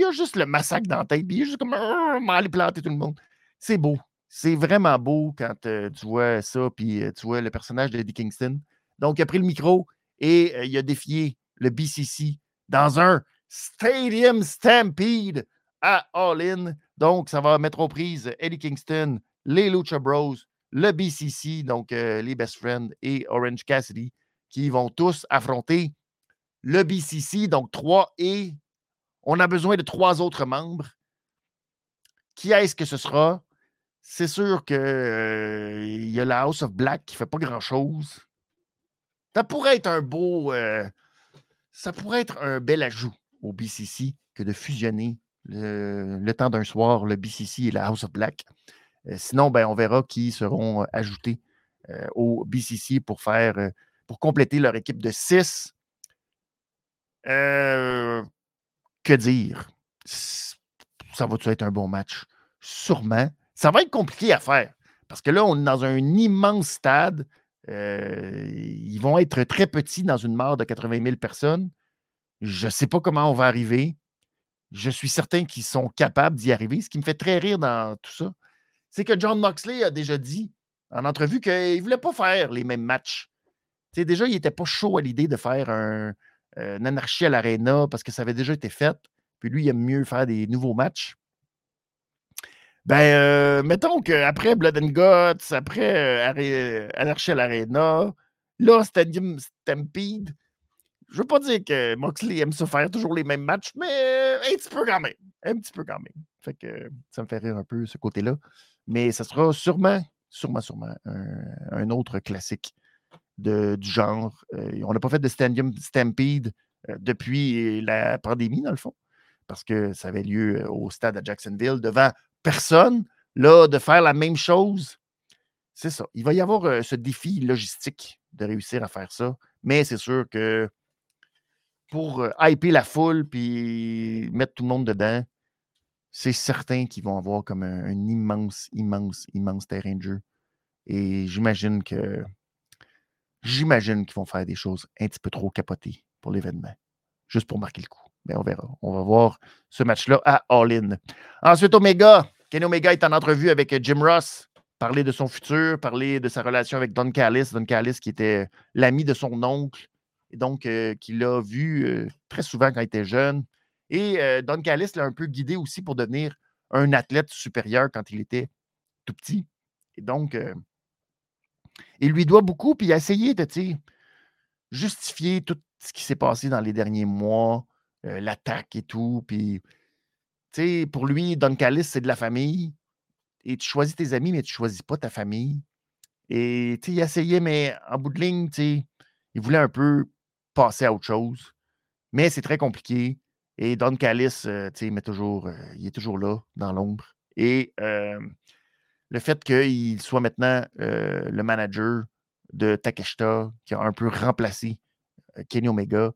a juste le massacre dans la tête, il est juste comme, aller planter tout le monde. C'est beau. C'est vraiment beau quand tu vois ça, puis tu vois le personnage d'Eddie Kingston. Donc, il a pris le micro et il a défié le BCC dans un Stadium Stampede à All In. Donc, ça va mettre aux prises Eddie Kingston, les Lucha Bros, le BCC, donc les Best Friends et Orange Cassidy, qui vont tous affronter le BCC, donc trois et on a besoin de trois autres membres. Qui est-ce que ce sera? C'est sûr qu'il euh, y a la House of Black qui ne fait pas grand-chose. Ça pourrait être un beau. Euh, ça pourrait être un bel ajout au BCC que de fusionner le, temps d'un soir le BCC et la House of Black. Euh, sinon, ben, on verra qui seront ajoutés au BCC pour faire pour compléter leur équipe de six. que dire? Ça va-tu être un bon match? Sûrement. Ça va être compliqué à faire parce que là, on est dans un immense stade. Euh, ils vont être très petits dans une mare de 80 000 personnes. Je ne sais pas comment on va arriver. Je suis certain qu'ils sont capables d'y arriver. Ce qui me fait très rire dans tout ça, c'est que John Moxley a déjà dit en entrevue qu'il ne voulait pas faire les mêmes matchs. déjà, il n'était pas chaud à l'idée de faire un, euh, anarchie à l'Arena parce que ça avait déjà été fait. Puis lui, il aime mieux faire des nouveaux matchs. Ben, euh, mettons qu'après Blood and Guts, après euh, Anarchy Arena, là, Stadium Stampede, je veux pas dire que Moxley aime se faire toujours les mêmes matchs, mais euh, un petit peu quand même. Un petit peu quand même. Fait que ça me fait rire un peu ce côté-là. Mais ça sera sûrement, sûrement, sûrement un, autre classique de, du genre. on n'a pas fait de Stadium Stampede depuis la pandémie, dans le fond, parce que ça avait lieu au stade à Jacksonville devant personne, là, de faire la même chose, c'est ça. Il va y avoir euh, ce défi logistique de réussir à faire ça. Mais c'est sûr que pour euh, hyper la foule puis mettre tout le monde dedans, c'est certain qu'ils vont avoir comme un, immense, immense, immense terrain de jeu. Et j'imagine que j'imagine qu'ils vont faire des choses un petit peu trop capotées pour l'événement, juste pour marquer le coup. Mais on verra. On va voir ce match-là à All-In. Ensuite, Omega, Kenny Omega est en entrevue avec euh, Jim Ross, parler de son futur, parler de sa relation avec Don Callis. Don Callis qui était l'ami de son oncle, donc euh, qu'il a vu euh, très souvent quand il était jeune. Et Don Callis l'a un peu guidé aussi pour devenir un athlète supérieur quand il était tout petit. Et donc, il lui doit beaucoup, puis il a essayé de justifier tout ce qui s'est passé dans les derniers mois, l'attaque et tout. Puis pour lui, Don Callis, c'est de la famille. Et tu choisis tes amis, mais tu ne choisis pas ta famille. Et il essayait, mais en bout de ligne, il voulait un peu passer à autre chose. Mais c'est très compliqué. Et Don Callis, euh, met toujours, euh, il est toujours là, dans l'ombre. Et le fait qu'il soit maintenant euh, le manager de Takeshita, qui a un peu remplacé Kenny Omega,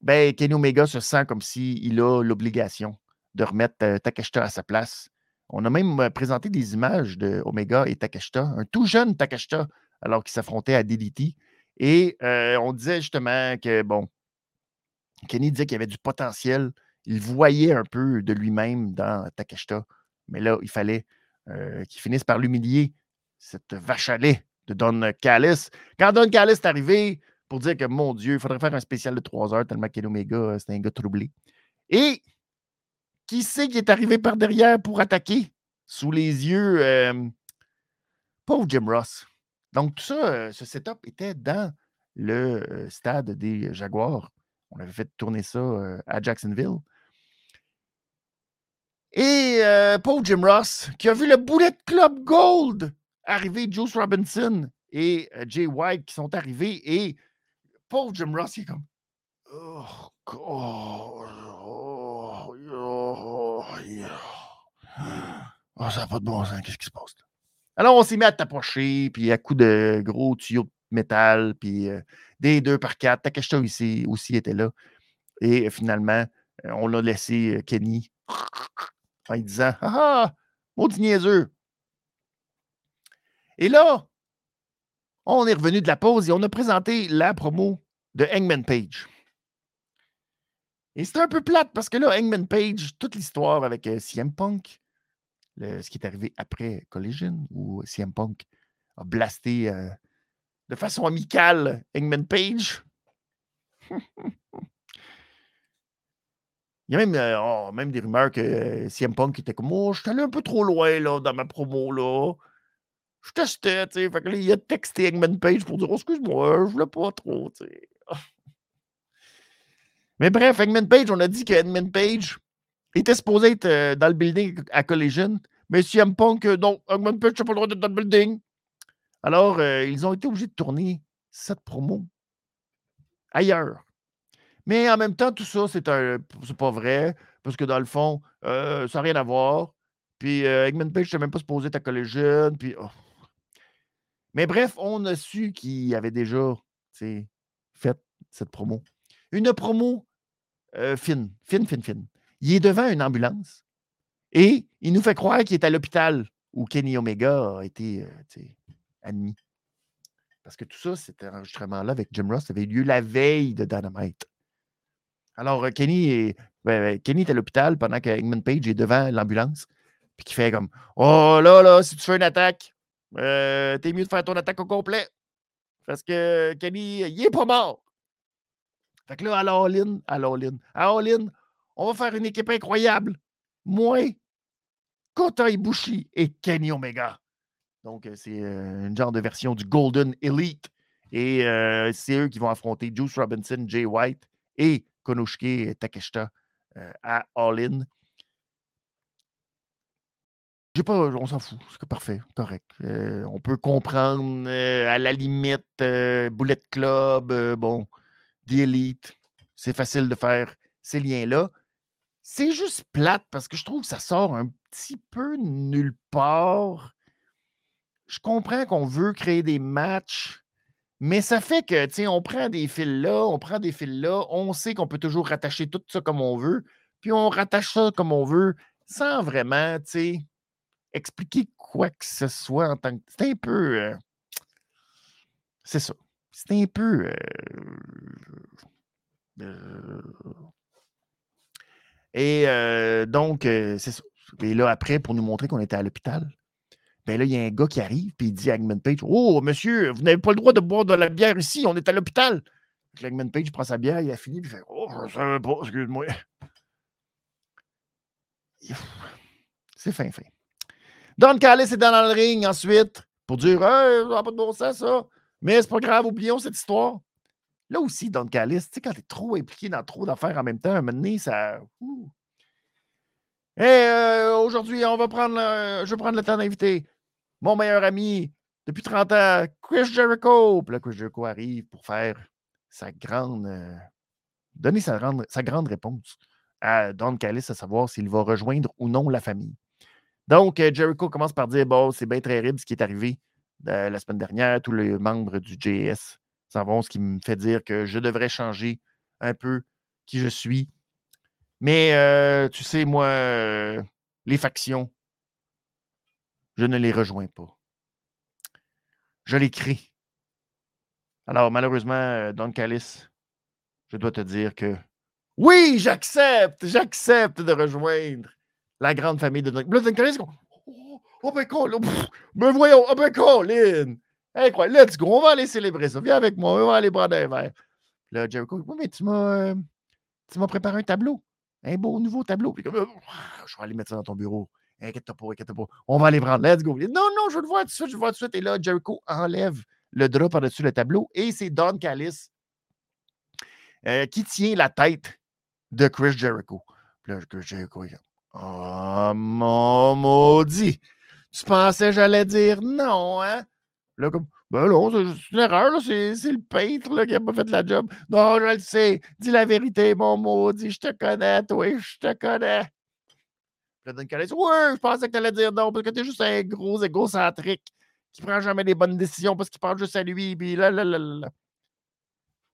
ben, Kenny Omega se sent comme s'il a l'obligation de remettre euh, Takeshita à sa place. On a même euh, présenté des images de Omega et Takeshita, un tout jeune Takeshita, alors qu'il s'affrontait à DDT. Et euh, on disait justement que, bon, Kenny disait qu'il y avait du potentiel. Il voyait un peu de lui-même dans Takeshita. Mais là, il fallait qu'il finisse par l'humilier, cette vache à lait de Don Callis. Quand Don Callis est arrivé, pour dire que, mon Dieu, il faudrait faire un spécial de 3 heures tellement Kenny Omega, euh, c'est un gars troublé. Et qui sait qui est arrivé par derrière pour attaquer sous les yeux euh, pauvre Jim Ross? Donc, tout ça, euh, ce setup était dans le stade des Jaguars. On avait fait tourner ça à Jacksonville. Et pauvre Jim Ross, qui a vu le Bullet Club Gold arriver, Juice Robinson et Jay White qui sont arrivés et pauvre Jim Ross, il est comme. Oh, oh, oh ça n'a pas de bon sens. Qu'est-ce qui se passe là? Alors, on s'est mis à t'approcher, puis à coups de gros tuyaux de métal, puis euh, des deux par quatre. Takeshita aussi, aussi était là. Et euh, finalement, euh, on l'a laissé Kenny en disant Ah ah, maudit niaiseux. Et là, on est revenu de la pause et on a présenté la promo de Hangman Page. Et c'est un peu plate parce que là, Hangman Page, toute l'histoire avec CM Punk, ce qui est arrivé après Collision, où CM Punk a blasté euh, de façon amicale Hangman Page. Il y a même, euh, oh, même des rumeurs que CM Punk était comme Oh, je suis allé un peu trop loin là, dans ma promo là. Je testais, tu sais. Fait que là, il a texté Eggman Page pour dire oh, excuse-moi, je voulais pas trop, tu sais. Mais bref, Eggman Page, on a dit que Eggman Page était supposé être euh, dans le building à Collision. Mais CM Punk, euh, non, Eggman Page n'a pas le droit d'être dans le building. Alors, euh, ils ont été obligés de tourner cette promo ailleurs. Mais en même temps, tout ça, c'est pas vrai. Parce que dans le fond, ça n'a rien à voir. Puis Eggman Page, je même pas supposé être à Collision. Puis. Oh. Mais bref, on a su qu'il avait déjà fait cette promo. Une promo fine, fine, fine, fine. Il est devant une ambulance et il nous fait croire qu'il est à l'hôpital où Kenny Omega a été admis. Parce que tout ça, cet enregistrement-là avec Jim Ross avait eu lieu la veille de Dynamite. Alors, Kenny, est, ben, ben, Kenny est à l'hôpital pendant que Eggman Page est devant l'ambulance. Puis qui fait comme Oh là, là, si tu fais une attaque, euh, t'es mieux de faire ton attaque au complet. Parce que Kenny, il est pas mort. Fait que là, à l'all-in, à l'all-in, à all-in, on va faire une équipe incroyable. Moi, Kota Ibushi et Kenny Omega. Donc, euh, c'est euh, une genre de version du Golden Elite. Et c'est eux qui vont affronter Juice Robinson, Jay White et Konosuke Takeshita à All-In pas, on s'en fout. C'est parfait, correct. Euh, on peut comprendre euh, à la limite euh, Bullet Club, bon, The Elite. C'est facile de faire ces liens-là. C'est juste plate parce que je trouve que ça sort un petit peu nulle part. Je comprends qu'on veut créer des matchs, mais ça fait que, tu sais, on prend des fils là, on prend des fils là, on sait qu'on peut toujours rattacher tout ça comme on veut, puis on rattache ça comme on veut sans vraiment, tu sais, expliquer quoi que ce soit en tant que. C'est un peu. Euh, c'est ça. C'est un peu. Euh, euh, et donc, c'est ça. Et là, après, pour nous montrer qu'on était à l'hôpital, ben là, il y a un gars qui arrive, puis il dit à Eggman Page Oh, monsieur, vous n'avez pas le droit de boire de la bière ici, on est à l'hôpital. Eggman Page prend sa bière, il a fini, puis il fait Oh, je ne savais pas, excuse-moi. C'est fin, fin. Don Callis est dans le ring ensuite pour dire Hey, ça n'a pas de bon sens, ça. Mais c'est pas grave, oublions cette histoire. Là aussi, Don Callis, tu sais, quand tu trop impliqué dans trop d'affaires en même temps, à un moment donné, ça. Et euh, aujourd'hui, on va prendre je vais prendre le temps d'inviter mon meilleur ami depuis 30 ans, Chris Jericho. Puis là, Chris Jericho arrive pour faire sa grande. Euh, donner sa grande, réponse à Don Callis à savoir s'il va rejoindre ou non la famille. Donc, euh, Jericho commence par dire Bon, c'est bien terrible ce qui est arrivé la semaine dernière. Tous les membres du JS s'en vont, ce qui me fait dire que je devrais changer un peu qui je suis. Mais euh, tu sais, moi, euh, les factions, je ne les rejoins pas. Je les crée. Alors, malheureusement, euh, Don Callis, je dois te dire que oui, j'accepte, j'accepte de rejoindre la grande famille de Don, Callis. Oh, oh, ben, Colin, ben voyons, oh, ben, Colin. Incroyable, let's go, on va aller célébrer ça. Viens avec moi, on va aller prendre un verre. Là, Jericho, oui, mais tu m'as, tu m'as préparé un tableau, un beau nouveau tableau. Comme, je vais aller mettre ça dans ton bureau. Inquiète-toi pas, inquiète-toi pas. On va aller prendre. Let's go. Non, non, je veux le voir tout de suite, je le voir tout de suite. Et là, Jericho enlève le drap par-dessus le tableau et c'est Don Callis euh, qui tient la tête de Chris Jericho. Puis là, Chris Jericho, il Oh, mon maudit! Tu pensais que j'allais dire non, hein? Là, comme, ben non, c'est une erreur, c'est le peintre là, qui n'a pas fait la job. Non, je le sais. Dis la vérité, mon maudit, je te connais, toi, je te connais. Là, Don Callis, ouais, je pensais que tu allais dire non, parce que tu es juste un gros égocentrique qui prend jamais les bonnes décisions parce qu'il pense juste à lui, puis là, là, là, là.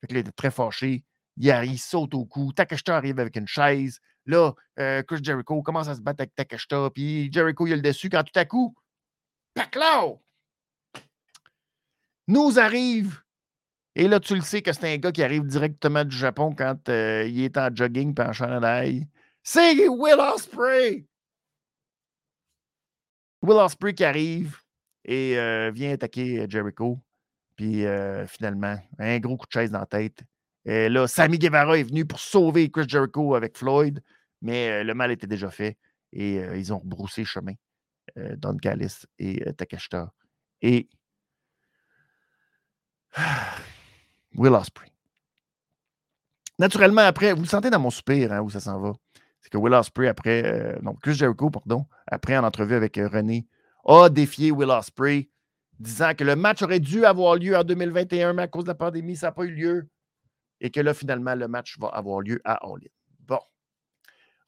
Fait que là, il était très fâché. Il, il saute au cou. Takeshita arrive avec une chaise. Là, euh, Chris Jericho commence à se battre avec Takeshita. Puis Jericho, il a le dessus quand tout à coup, paclao! Nous arrive. Et là, tu le sais que c'est un gars qui arrive directement du Japon quand euh, il est en jogging et en chandail. C'est Will Ospreay! Will Ospreay qui arrive et euh, vient attaquer Jericho. Puis finalement, un gros coup de chaise dans la tête. Et là, Sammy Guevara est venu pour sauver Chris Jericho avec Floyd, mais le mal était déjà fait et ils ont rebroussé chemin. Don Callis et Takeshita. Et Will Ospreay. Naturellement, après, vous le sentez dans mon soupir hein, où ça s'en va. C'est que Will Ospreay, après, non, Chris Jericho, pardon, après en entrevue avec René, a défié Will Ospreay, disant que le match aurait dû avoir lieu en 2021, mais à cause de la pandémie, ça n'a pas eu lieu et que là, finalement, le match va avoir lieu à All Bon.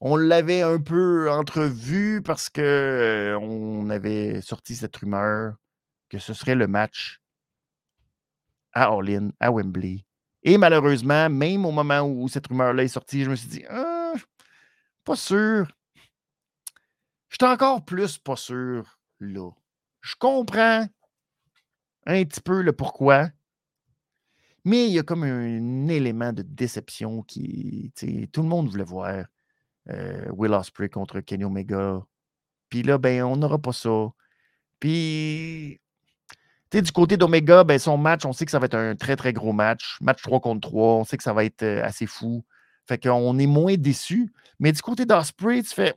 On l'avait un peu entrevu parce qu'on euh, avait sorti cette rumeur que ce serait le match à All à Wembley. Et malheureusement, même au moment où cette rumeur-là est sortie, je me suis dit, ah, pas sûr. Je suis encore plus pas sûr là. Je comprends un petit peu le pourquoi, mais il y a comme un, élément de déception qui. Tout le monde voulait voir euh, Will Ospreay contre Kenny Omega. Puis là, ben, on n'aura pas ça. Puis, du côté d'Omega, ben, son match, on sait que ça va être un très, très gros match. Match 3 contre 3. On sait que ça va être euh, assez fou. Fait qu'on est moins déçu. Mais du côté d'Osprey, tu fais.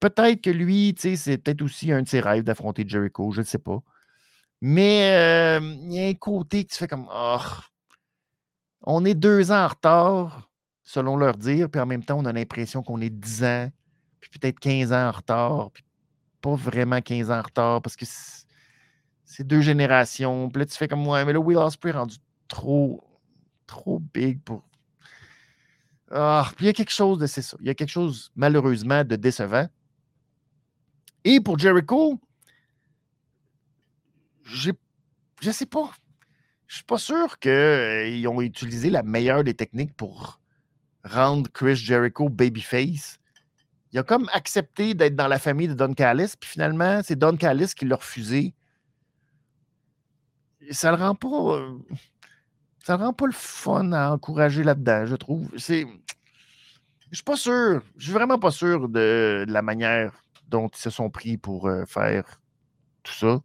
Peut-être que lui, c'est peut-être aussi un de ses rêves d'affronter Jericho, je ne sais pas. Mais il y a un côté qui se fait comme oh, on est deux ans en retard, selon leur dire, puis en même temps, on a l'impression qu'on est dix ans, puis peut-être 15 ans en retard, puis pas vraiment 15 ans en retard, parce que deux générations. Puis là, tu fais comme moi, mais le Will Ospreay est rendu trop, trop big pour. Ah, puis il y a quelque chose de c'est ça. Il y a quelque chose, malheureusement, de décevant. Et pour Jericho, je ne sais pas. Je suis pas sûr qu'ils ont utilisé la meilleure des techniques pour rendre Chris Jericho babyface. Il a comme accepté d'être dans la famille de Don Callis, puis finalement, c'est Don Callis qui l'a refusé. Ça le rend pas. Ça le rend pas le fun à encourager là-dedans, je trouve. C'est. Je suis pas sûr. Je suis vraiment pas sûr de, la manière dont ils se sont pris pour euh, faire tout ça.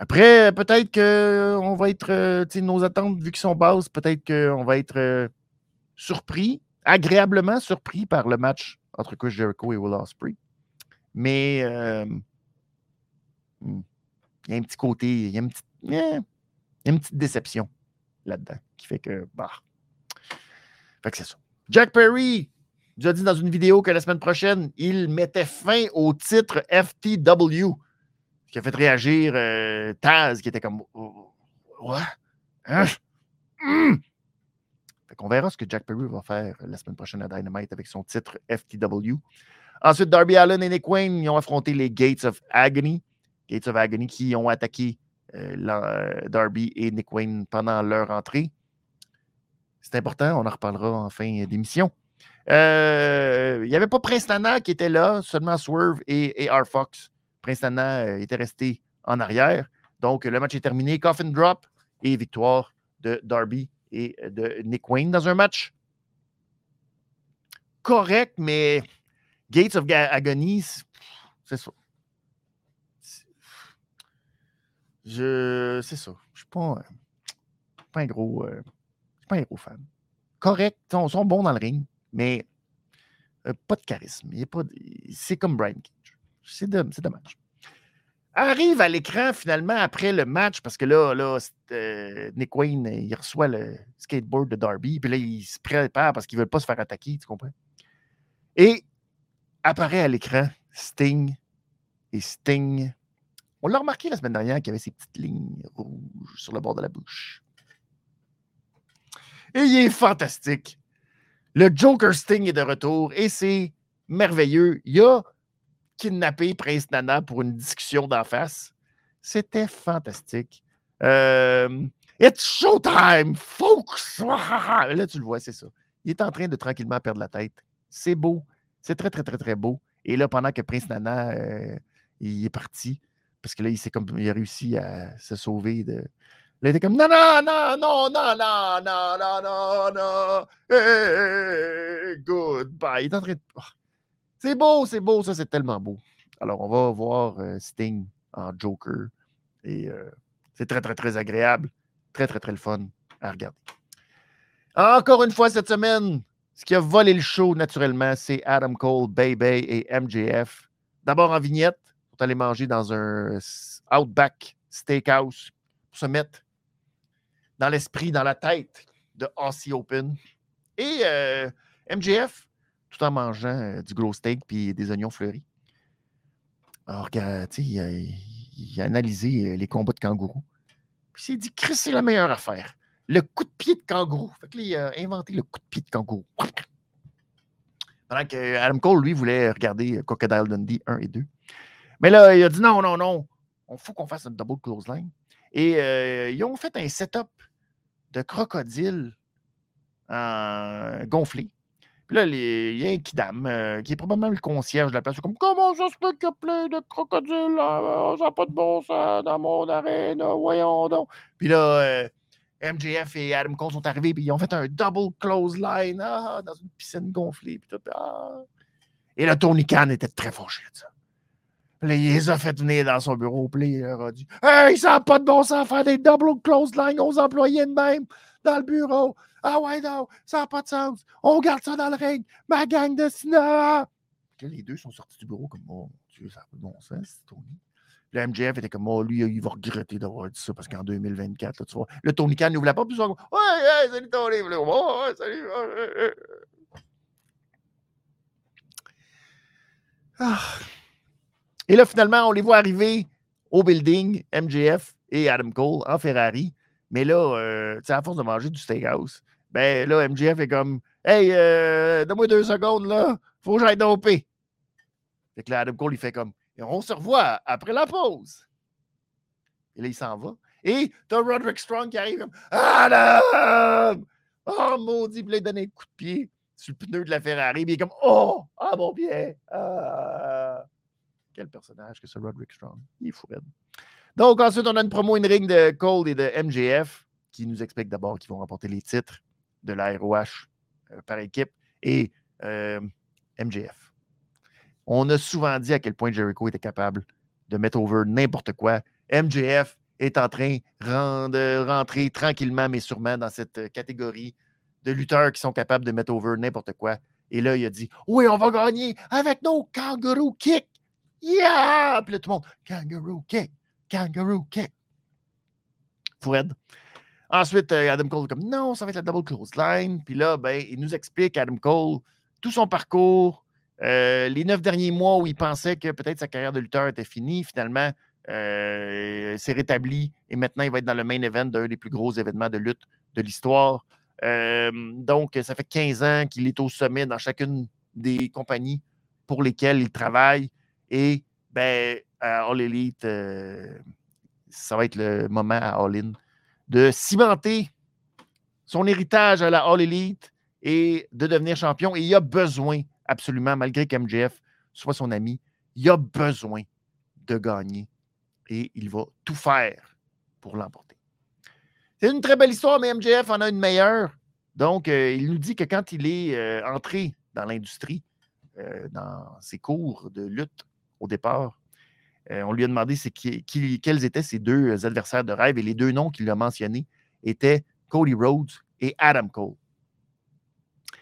Après, peut-être qu'on va être, euh, nos attentes, vu qu'ils sont basses, peut-être qu'on va être euh, surpris, agréablement surpris par le match entre Chris Jericho et Will Ospreay. Mais euh, hmm, il y a un petit côté, il y a une petite, déception là-dedans qui fait que, bah. Fait que c'est ça. Jack Perry nous a dit dans une vidéo que la semaine prochaine, il mettait fin au titre FTW qui a fait réagir euh, Taz, qui était comme Ouais? Hein? Hum! On verra ce que Jack Perry va faire la semaine prochaine à Dynamite avec son titre FTW. Ensuite, Darby Allen et Nick Wayne ont affronté les Gates of Agony. Gates of Agony qui ont attaqué Darby et Nick Wayne pendant leur entrée. C'est important, on en reparlera en fin d'émission. Euh, il n'y avait pas Prince Nana qui était là, seulement Swerve et, et R. Fox. Prince euh, était resté en arrière. Donc, le match est terminé. Coffin drop et victoire de Darby et de Nick Wayne dans un match correct, mais Gates of Agony, c'est ça. Je, c'est ça. Je ne suis pas, un gros, euh, pas un gros fan. Correct, ils sont bons dans le ring, mais euh, pas de charisme. c'est comme Brian Cage. C'est, dommage. Arrive à l'écran finalement après le match, parce que là, là euh, Nick Wayne, il reçoit le skateboard de Darby, puis là, il se prépare parce qu'il ne veut pas se faire attaquer, tu comprends? Et apparaît à l'écran Sting et Sting. On l'a remarqué la semaine dernière qu'il y avait ces petites lignes rouges sur le bord de la bouche. Et il est fantastique. Le Joker Sting est de retour et c'est merveilleux. Il a kidnappé Prince Nana pour une discussion d'en face. C'était fantastique. Euh, It's showtime, folks! Là, tu le vois, c'est ça. Il est en train de tranquillement perdre la tête. C'est beau. C'est très, très, très, très beau. Et là, pendant que Prince Nana euh, il est parti, parce que là, il, comme, il a réussi à se sauver de. Là, il était comme non, non, non, non, non, non, non, non, non, non. Hey, goodbye. Il est en train de. Oh, c'est beau, c'est beau, ça, c'est tellement beau. Alors, on va voir euh, Sting en Joker. Et euh, c'est très, très, très agréable. Très, très, très le fun à regarder. Encore une fois cette semaine, ce qui a volé le show, naturellement, c'est Adam Cole, Bay Bay et MJF. D'abord en vignette, aller manger dans un Outback Steakhouse pour se mettre dans l'esprit, dans la tête de Aussie Open. Et euh, MJF, tout en mangeant euh, du gros steak puis des oignons fleuris. Alors, tu sais, il, a analysé euh, les combats de kangourous. Puis il s'est dit, Chris, c'est la meilleure affaire le coup de pied de kangourou. Fait que il a inventé le coup de pied de kangourou. Pendant que Adam Cole, lui, voulait regarder Crocodile Dundee 1 et 2. Mais là, il a dit non, non, non, il faut qu'on fasse un double clothesline. Et euh, ils ont fait un setup de crocodile gonflé. Puis là, il y a un Kidam, euh, qui est probablement le concierge de la place. comme Comment ça se peut qu'il y a plein de crocodiles? Ça n'a pas de bon sens dans mon arène, voyons donc. Puis là, euh, MJF et Adam Cole sont arrivés, puis ils ont fait un double clothesline ah, dans une piscine gonflée. Puis tout, ah. Et là, Tony Khan était très fâché de ça. Puis il les a fait venir dans son bureau, puis il leur a dit Hey, ça n'a pas de bon sens faire des double clothesline aux employés de même dans le bureau. Ah ouais, non, ça n'a pas de sens. On garde ça dans le ring. Ma gang de cinéma. les deux sont sortis du bureau comme Oh mon Dieu, ça n'a pas de bon sens, Tony. Le MJF était comme, oh, lui, il va regretter d'avoir dit ça parce qu'en 2024, tu vois, le Tony Khan ne voulait pas plus. Ouais, ouais, salut Tony. Ouais, salut. Ah. Et là, finalement, on les voit arriver au building, MJF et Adam Cole en Ferrari. Mais là, euh, à force de manger du steakhouse, ben là, MJF est comme, hey, euh, donne-moi deux secondes, là, faut que j'aille doper. Fait que là, Adam Cole, il fait comme, on se revoit après la pause. Et là, il s'en va. Et t'as Roderick Strong qui arrive comme Adam! Oh maudit, puis là, il donne un coup de pied sur le pneu de la Ferrari. Puis il est comme Oh! Ah, mon pied! Ah! Quel personnage que ce Roderick Strong. Il est fou. Donc, ensuite, on a une promo in ring de Cole et de MJF qui nous explique d'abord qu'ils vont remporter les titres de la ROH euh, par équipe et euh, MJF on a souvent dit à quel point Jericho était capable de mettre over n'importe quoi. MJF est en train de rentrer tranquillement, mais sûrement dans cette euh, catégorie de lutteurs qui sont capables de mettre over n'importe quoi. Et là, il a dit Oui, on va gagner avec nos kangaroo kicks. Yeah! Puis là, tout le monde Kangaroo kick, kangaroo kick. Fred. Ensuite, euh, Adam Cole comme non, ça va être la double close line. Puis là, ben, il nous explique, Adam Cole, tout son parcours, euh, les neuf derniers mois où il pensait que peut-être sa carrière de lutteur était finie, finalement, euh, s'est rétabli et maintenant il va être dans le main event d'un des plus gros événements de lutte de l'histoire. Euh, donc, ça fait 15 ans qu'il est au sommet dans chacune des compagnies pour lesquelles il travaille. Et ben, à All Elite, ça va être le moment à All In de cimenter son héritage à la All Elite est de devenir champion et il a besoin, absolument, malgré qu'MJF soit son ami, il a besoin de gagner et il va tout faire pour l'emporter. C'est une très belle histoire, mais MJF en a une meilleure. Donc, euh, il nous dit que quand il est euh, entré dans l'industrie, euh, dans ses cours de lutte au départ, on lui a demandé quels étaient ses deux adversaires de rêve et les deux noms qu'il a mentionnés étaient Cody Rhodes et Adam Cole.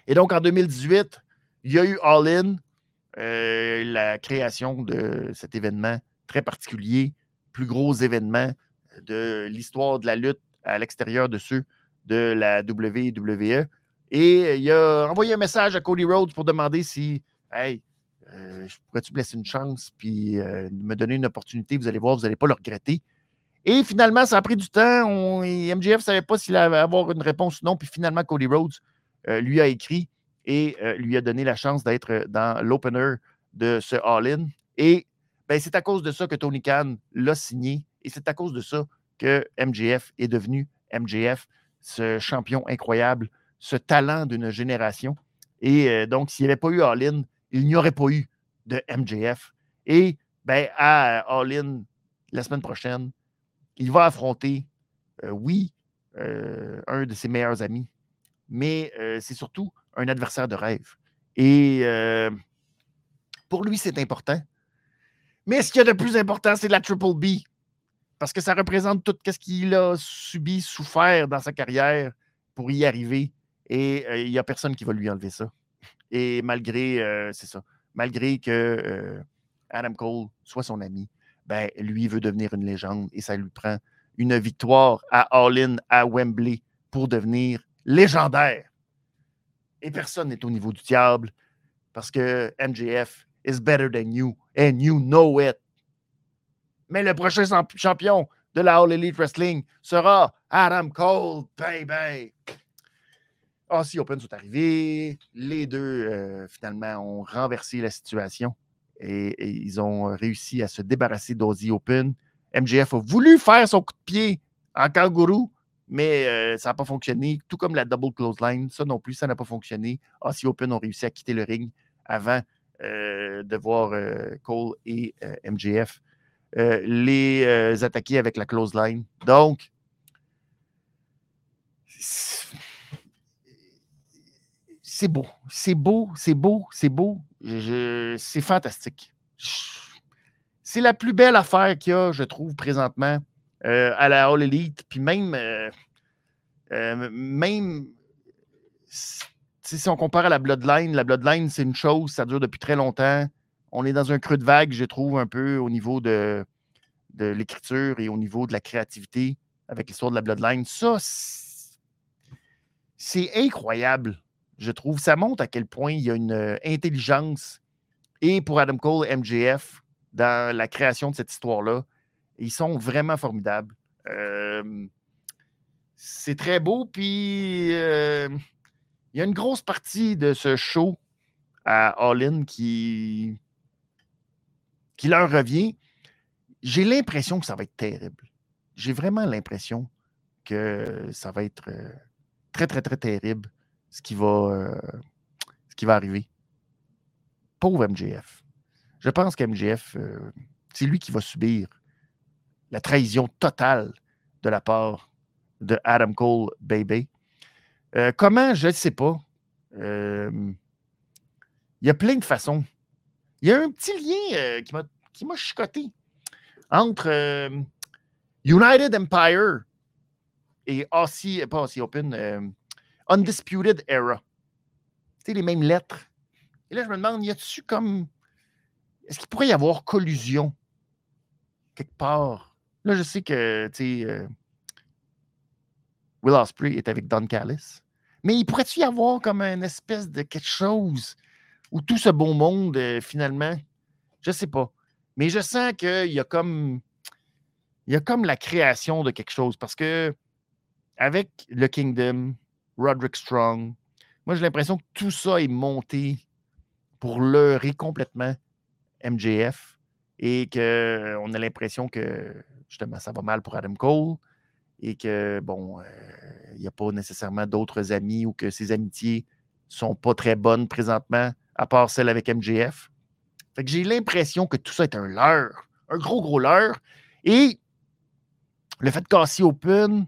Et donc, en 2018, il y a eu All In, la création de cet événement très particulier, plus gros événement de l'histoire de la lutte à l'extérieur de ceux de la WWE. Et il a envoyé un message à Cody Rhodes pour demander si, euh, pourrais-tu me laisser une chance puis euh, me donner une opportunité? Vous allez voir, vous n'allez pas le regretter. Et finalement, ça a pris du temps. On, MJF ne savait pas s'il allait avoir une réponse ou non. Puis finalement, Cody Rhodes euh, lui a écrit et lui a donné la chance d'être dans l'opener de ce All-In. Et ben, c'est à cause de ça que Tony Khan l'a signé. Et c'est à cause de ça que MJF est devenu MJF, ce champion incroyable, ce talent d'une génération. Et euh, donc, s'il n'y avait pas eu All-In, il n'y aurait pas eu de MJF. Et ben, à All-In, la semaine prochaine, il va affronter, euh, oui, euh, un de ses meilleurs amis, mais c'est surtout un adversaire de rêve. Et pour lui, c'est important. Mais ce qu'il y a de plus important, c'est la Triple B parce que ça représente tout ce qu'il a subi, souffert dans sa carrière pour y arriver. Et euh, il n'y a personne qui va lui enlever ça. Et malgré, euh, c'est ça, malgré que euh, Adam Cole soit son ami, ben, lui veut devenir une légende et ça lui prend une victoire à All-In à Wembley pour devenir légendaire. Et personne n'est au niveau du diable parce que MJF is better than you and you know it. Mais le prochain champion de la All Elite Wrestling sera Adam Cole, baby. Aussie Open sont arrivés. Les deux, euh, finalement, ont renversé la situation et, ils ont réussi à se débarrasser d'Aussie Open. MJF a voulu faire son coup de pied en kangourou, mais euh, ça n'a pas fonctionné. Tout comme la double clothesline, ça non plus, ça n'a pas fonctionné. Aussie Open ont réussi à quitter le ring avant euh, de voir Cole et euh, les euh, attaquer avec la close line. Donc, c'est beau, c'est beau, c'est beau, c'est beau. C'est fantastique. C'est la plus belle affaire qu'il y a, je trouve, présentement euh, à la All Elite. Puis même, même si on compare à la Bloodline, la Bloodline, c'est une chose, ça dure depuis très longtemps on est dans un creux de vague, je trouve, un peu au niveau de, de l'écriture et au niveau de la créativité avec l'histoire de la Bloodline. Ça, c'est incroyable, je trouve. Ça montre à quel point il y a une euh, intelligence et pour Adam Cole, MJF, dans la création de cette histoire-là. Ils sont vraiment formidables. c'est très beau, puis il y a une grosse partie de ce show à All In qui, qui leur revient, j'ai l'impression que ça va être terrible. J'ai vraiment l'impression que ça va être euh, très, très, très terrible ce qui va, euh, ce qui va arriver. Pauvre MJF. Je pense qu'MJF, euh, c'est lui qui va subir la trahison totale de la part de Adam Cole, baby. comment, je ne sais pas. Il y a plein de façons il y a un petit lien euh, qui m'a chicoté entre euh, United Empire et Aussie, pas Aussie Open, euh, Undisputed Era. Tu les mêmes lettres. Et là, je me demande, y a-tu comme. Est-ce qu'il pourrait y avoir collusion quelque part? Là, je sais que, tu sais, Will Ospreay est avec Don Callis. Mais il pourrait-tu y avoir comme une espèce de quelque chose ou tout ce beau monde, euh, finalement, je sais pas. Mais je sens qu'il y a comme. Il y a comme la création de quelque chose parce que avec le Kingdom, Roderick Strong, moi j'ai l'impression que tout ça est monté pour leurrer complètement MJF et qu'on a l'impression que justement ça va mal pour Adam Cole et que, bon, euh, il n'y a pas nécessairement d'autres amis ou que ses amitiés sont pas très bonnes présentement, à part celle avec MJF. Fait que j'ai l'impression que tout ça est un leurre, un gros, gros leurre. Et le fait de Open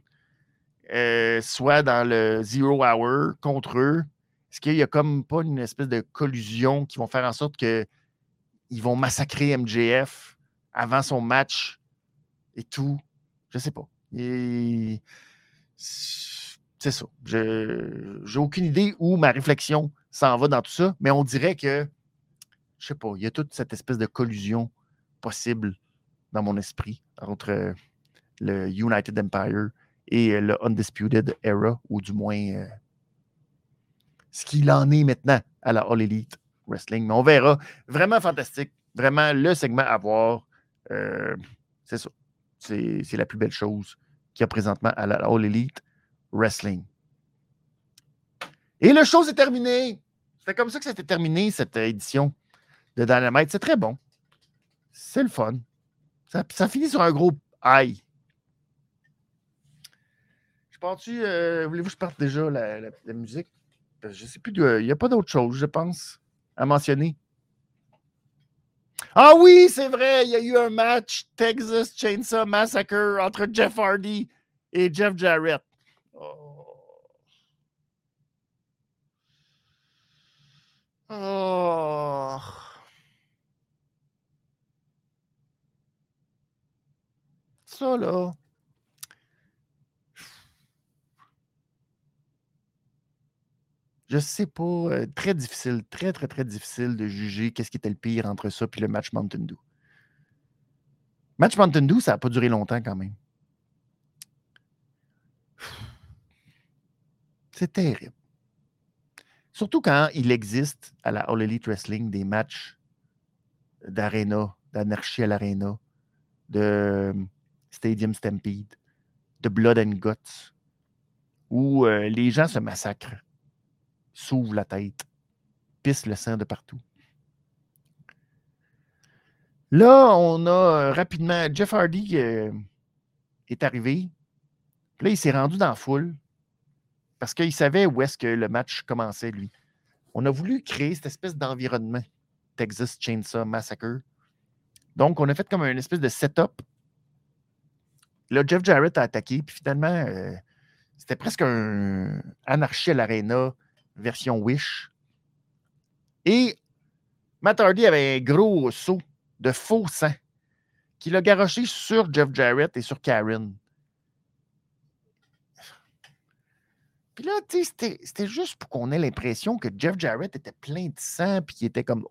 euh, soit dans le Zero Hour contre eux, est-ce qu'il n'y a comme pas une espèce de collusion qui vont faire en sorte qu'ils vont massacrer MJF avant son match et tout? Je sais pas. C'est ça. Je n'ai aucune idée où ma réflexion s'en va dans tout ça, mais on dirait que, je sais pas, il y a toute cette espèce de collusion possible dans mon esprit entre le United Empire et le Undisputed Era, ou du moins euh, ce qu'il en est maintenant à la All Elite Wrestling. Mais on verra. Vraiment fantastique. Vraiment le segment à voir. Euh, c'est ça. C'est la plus belle chose qu'il y a présentement à la All Elite Wrestling. Et le show s'est terminé. C'est comme ça que c'était terminé, cette édition de Dynamite. C'est très bon. C'est le fun. Ça, finit sur un gros high. Pars-tu. Euh, voulez-vous que je parte déjà la, musique? Je sais plus. Il n'y a pas d'autre chose, je pense, à mentionner. Ah oui, c'est vrai, il y a eu un match Texas Chainsaw Massacre entre Jeff Hardy et Jeff Jarrett. Oh. oh. Ça, là. Je sais pas. Euh, très difficile, très, très, très difficile de juger qu'est-ce qui était le pire entre ça et le match Mountain Dew. Match Mountain Dew, ça n'a pas duré longtemps quand même. C'est terrible. Surtout quand il existe à la All Elite Wrestling des matchs d'arena, d'anarchie à l'arena, de Stadium Stampede, de Blood and Guts, où euh, les gens se massacrent s'ouvre la tête, pisse le sang de partout. Là, on a euh, rapidement Jeff Hardy euh, est arrivé. là, il s'est rendu dans la foule parce qu'il savait où est-ce que le match commençait, lui. On a voulu créer cette espèce d'environnement, Texas Chainsaw Massacre. Donc, on a fait comme une espèce de setup. Là, Jeff Jarrett a attaqué, puis finalement, euh, c'était presque un anarchie à l'aréna version Wish. Et Matt Hardy avait un gros saut de faux sang qu'il a garoché sur Jeff Jarrett et sur Karen. Puis là, tu sais, c'était juste pour qu'on ait l'impression que Jeff Jarrett était plein de sang, puis qu'il était comme.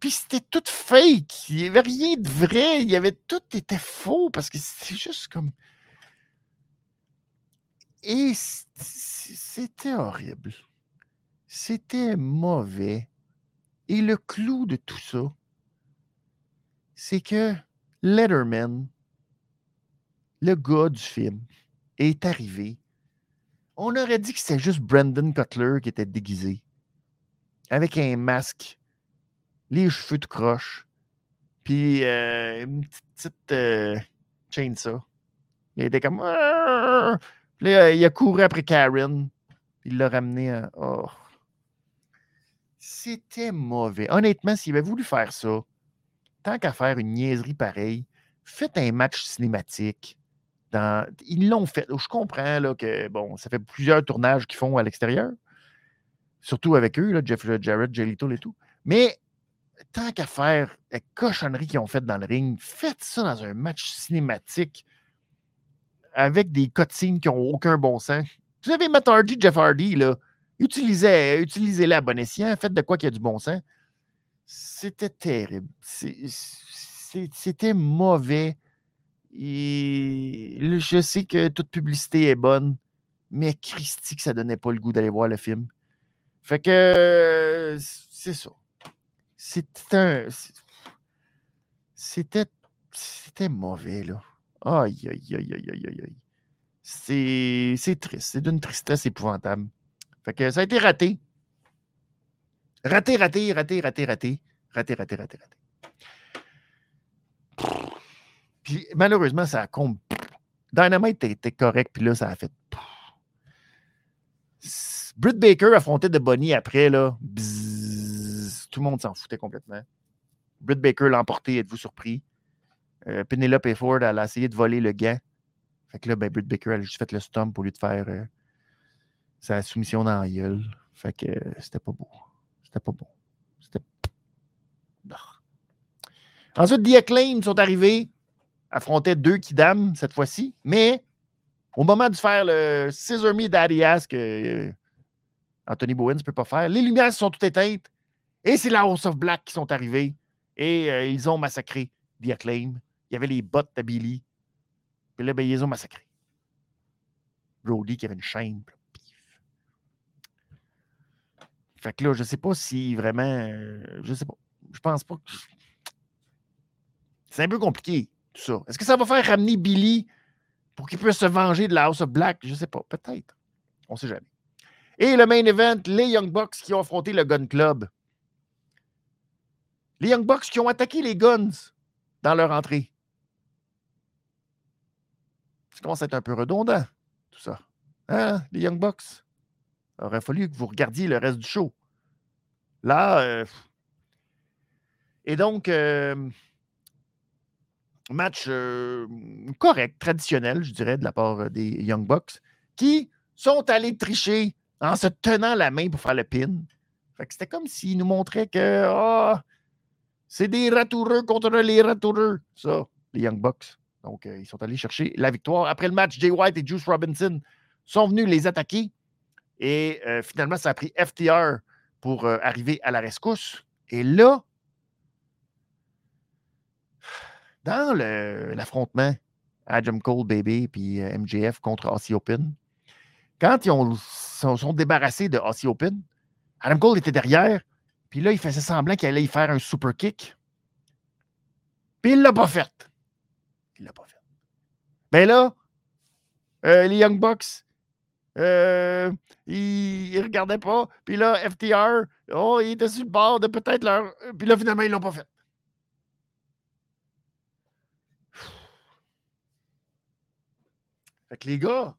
Puis c'était tout fake. Il n'y avait rien de vrai. Il y avait tout était faux parce que c'était juste comme. Et c'était horrible. C'était mauvais. Et le clou de tout ça, c'est que Letterman, le gars du film, est arrivé. On aurait dit que c'était juste Brandon Cutler qui était déguisé, avec un masque, les cheveux de croche, puis euh, une petite, euh, chainsaw. Il était comme. Là, il a couru après Karen. Il l'a ramené à. Oh. C'était mauvais. Honnêtement, s'il avait voulu faire ça, tant qu'à faire une niaiserie pareille, faites un match cinématique. Ils l'ont fait. Je comprends là, que bon, ça fait plusieurs tournages qu'ils font à l'extérieur. Surtout avec eux, là, Jeff Jarrett, Jelito et tout. Mais tant qu'à faire la cochonnerie qu'ils ont faite dans le ring, faites ça dans un match cinématique avec des cutscenes qui n'ont aucun bon sens. Vous avez Matt Hardy, Jeff Hardy, là. Utilisez, utilisez-les à bon escient. Faites de quoi qu'il y a du bon sens. C'était terrible. C'était mauvais. Et je sais que toute publicité est bonne, mais Christy, que ça donnait pas le goût d'aller voir le film. Fait que c'est ça. C'était un. C'était. C'était mauvais, là. Aïe, aïe, aïe, aïe, aïe, aïe. C'est triste. C'est d'une tristesse épouvantable. Fait que ça a été raté. Raté, raté, raté, raté, raté. Raté, raté, raté, raté. Puis malheureusement, ça a Dynamite était correct, puis là, ça a fait. Britt Baker affrontait de Bonnie après, là. tout le monde s'en foutait complètement. Britt Baker l'a emporté, êtes-vous surpris? Euh, Penelope Ford, elle a essayé de voler le gant. Fait que là, ben, Britt Baker, elle a juste fait le stomp au lieu de faire euh, sa soumission dans la gueule. Fait que euh, c'était pas beau. C'était pas bon. C'était. Ensuite, The Acclaim sont arrivés, affrontaient deux Kidam cette fois-ci, mais au moment de faire le Scissor Me Daddy Ass que euh, Anthony Bowen ne peut pas faire, les lumières sont toutes éteintes et c'est la House of Black qui sont arrivés et ils ont massacré The Acclaim. Il y avait les bottes de Billy. Puis là, ben, ils ont massacré. Brody qui avait une chaîne. Fait que là, je sais pas si vraiment. Euh, je sais pas. Je pense pas que. C'est un peu compliqué, tout ça. Est-ce que ça va faire ramener Billy pour qu'il puisse se venger de la House of Black? Je sais pas. Peut-être. On sait jamais. Et le main event, les Young Bucks qui ont affronté le Gun Club. Les Young Bucks qui ont attaqué les Guns dans leur entrée. Ça commence à être un peu redondant, tout ça. Hein, les Young Bucks? Il aurait fallu que vous regardiez le reste du show. Là, euh, et donc, euh, match euh, correct, traditionnel, je dirais, de la part des Young Bucks, qui sont allés tricher en se tenant la main pour faire le pin. c'était comme s'ils nous montraient que ah, c'est des ratoureux contre les ratoureux, ça, les Young Bucks. Donc, ils sont allés chercher la victoire. Après le match, Jay White et Juice Robinson sont venus les attaquer. Et euh, finalement, ça a pris FTR pour euh, arriver à la rescousse. Et là, dans l'affrontement Adam Cole, Baby, puis euh, MJF contre Aussie Open, quand ils ont, sont, débarrassés de Aussie Open, Adam Cole était derrière, puis là, il faisait semblant qu'il allait y faire un super kick. Puis il ne l'a pas fait. Il l'a pas fait. Mais ben là, les Young Bucks, euh, ils regardaient pas. Puis là, FTR, oh, il était sur le bord de peut-être leur. Puis là, finalement, ils l'ont pas fait. Fait que les gars,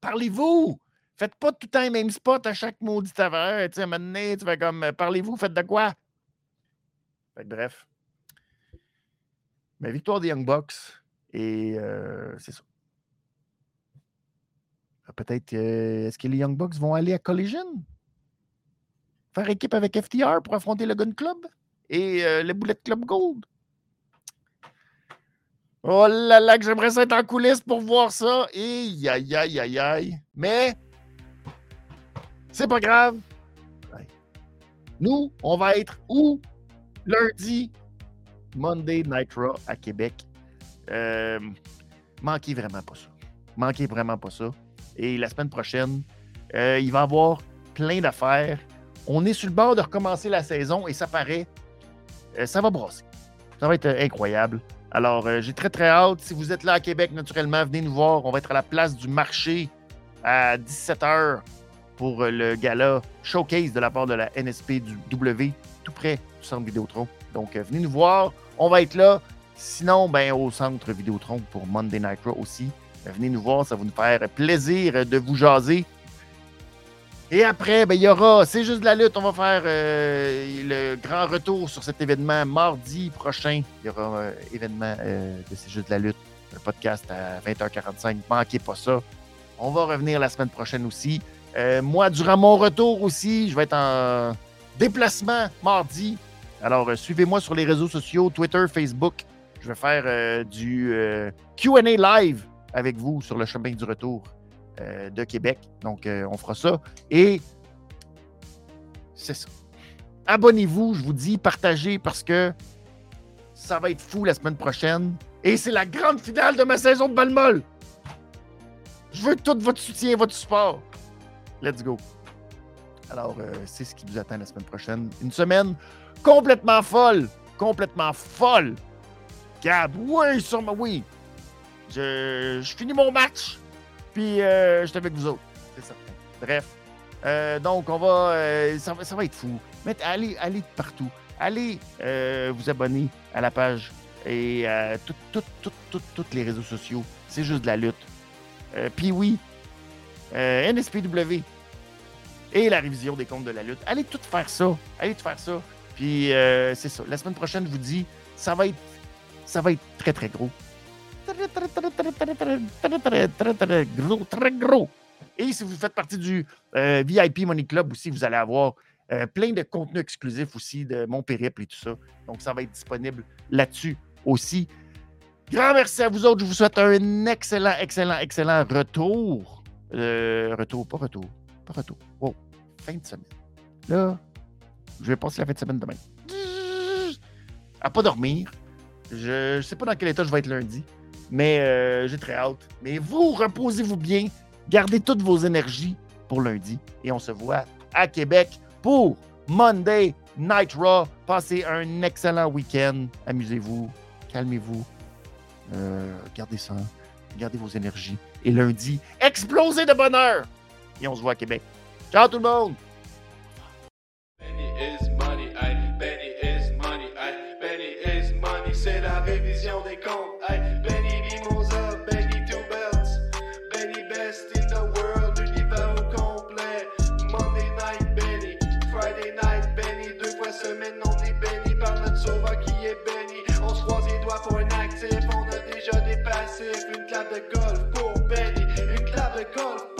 parlez-vous. Faites pas tout le temps les mêmes spots à chaque maudit aveur. Tu sais, donné, tu fais comme parlez-vous, faites de quoi? Fait que bref. Mais victoire des Young Bucks. Et c'est ça. Ah, peut-être, est-ce que les Young Bucks vont aller à Collision? Faire équipe avec FTR pour affronter le Gun Club et euh, le Bullet Club Gold? Oh là là, que j'aimerais être en coulisses pour voir ça. Et aïe, aïe, aïe, aïe. Mais, c'est pas grave. Nous, on va être où? Lundi, Monday Nitro à Québec. Euh, manquez vraiment pas ça. Manquez vraiment pas ça. Et la semaine prochaine, euh, il va y avoir plein d'affaires. On est sur le bord de recommencer la saison et ça paraît, euh, ça va brosser. Ça va être incroyable. Alors, j'ai très, très hâte. Si vous êtes là à Québec, naturellement, venez nous voir. On va être à la place du marché à 17h pour le gala showcase de la part de la NSP du W, tout près du centre Vidéotron. Donc, venez nous voir. On va être là. Sinon, ben, au centre Vidéotron pour Monday Night Raw aussi. Ben, venez nous voir, ça va nous faire plaisir de vous jaser. Et après, ben, il y aura, c'est juste de la lutte, on va faire euh, le grand retour sur cet événement mardi prochain. Il y aura un euh, événement euh, de C'est juste de la lutte, un podcast à 20h45. Manquez pas ça. On va revenir la semaine prochaine aussi. moi, durant mon retour aussi, je vais être en déplacement mardi. Alors, suivez-moi sur les réseaux sociaux, Twitter, Facebook. Je vais faire du QA live avec vous sur le chemin du retour euh, de Québec. Donc, euh, on fera ça. Et c'est ça. Abonnez-vous, je vous dis, partagez parce que ça va être fou la semaine prochaine. Et c'est la grande finale de ma saison de Balmol. Je veux tout votre soutien, votre support. Let's go. Alors, euh, c'est ce qui vous attend la semaine prochaine. Une semaine complètement folle. Complètement folle. Gab, oui, sûrement, oui. Je, finis mon match, puis euh, je suis avec vous autres. C'est ça. Bref. Euh, donc, on va, euh, ça, va être fou. Mais allez, allez partout. Allez vous abonner à la page et euh, tous les réseaux sociaux. C'est juste de la lutte. Puis oui, NSPW et la révision des comptes de la lutte. Allez tout faire ça. Allez tout faire ça. Puis c'est ça. La semaine prochaine, je vous dis, ça va être, ça va être très, très gros. Très, très, très, très, très, très, très, très, gros, très gros. Et si vous faites partie du VIP Money Club aussi, vous allez avoir plein de contenus exclusifs aussi de mon périple et tout ça. Donc, ça va être disponible là-dessus aussi. Grand merci à vous autres. Je vous souhaite un excellent, excellent, excellent retour. Euh, retour, pas retour. Retour. Oh, fin de semaine. Là, je vais passer la fin de semaine demain. À pas dormir. Je ne sais pas dans quel état je vais être lundi, mais euh, j'ai très hâte. Mais vous, reposez-vous bien. Gardez toutes vos énergies pour lundi. Et on se voit à Québec pour Monday Night Raw. Passez un excellent week-end. Amusez-vous calmez-vous, euh, gardez ça, gardez vos énergies. Et lundi, explosez de bonheur! Et on se voit Québec. Ciao tout le monde! Benny. Monday night, Benny, Friday night, Benny, deux fois semaine, on est béni par notre sauveur qui est Benny pour un actif, on a déjà des. Une clave de golf pour Benny, une clave de golf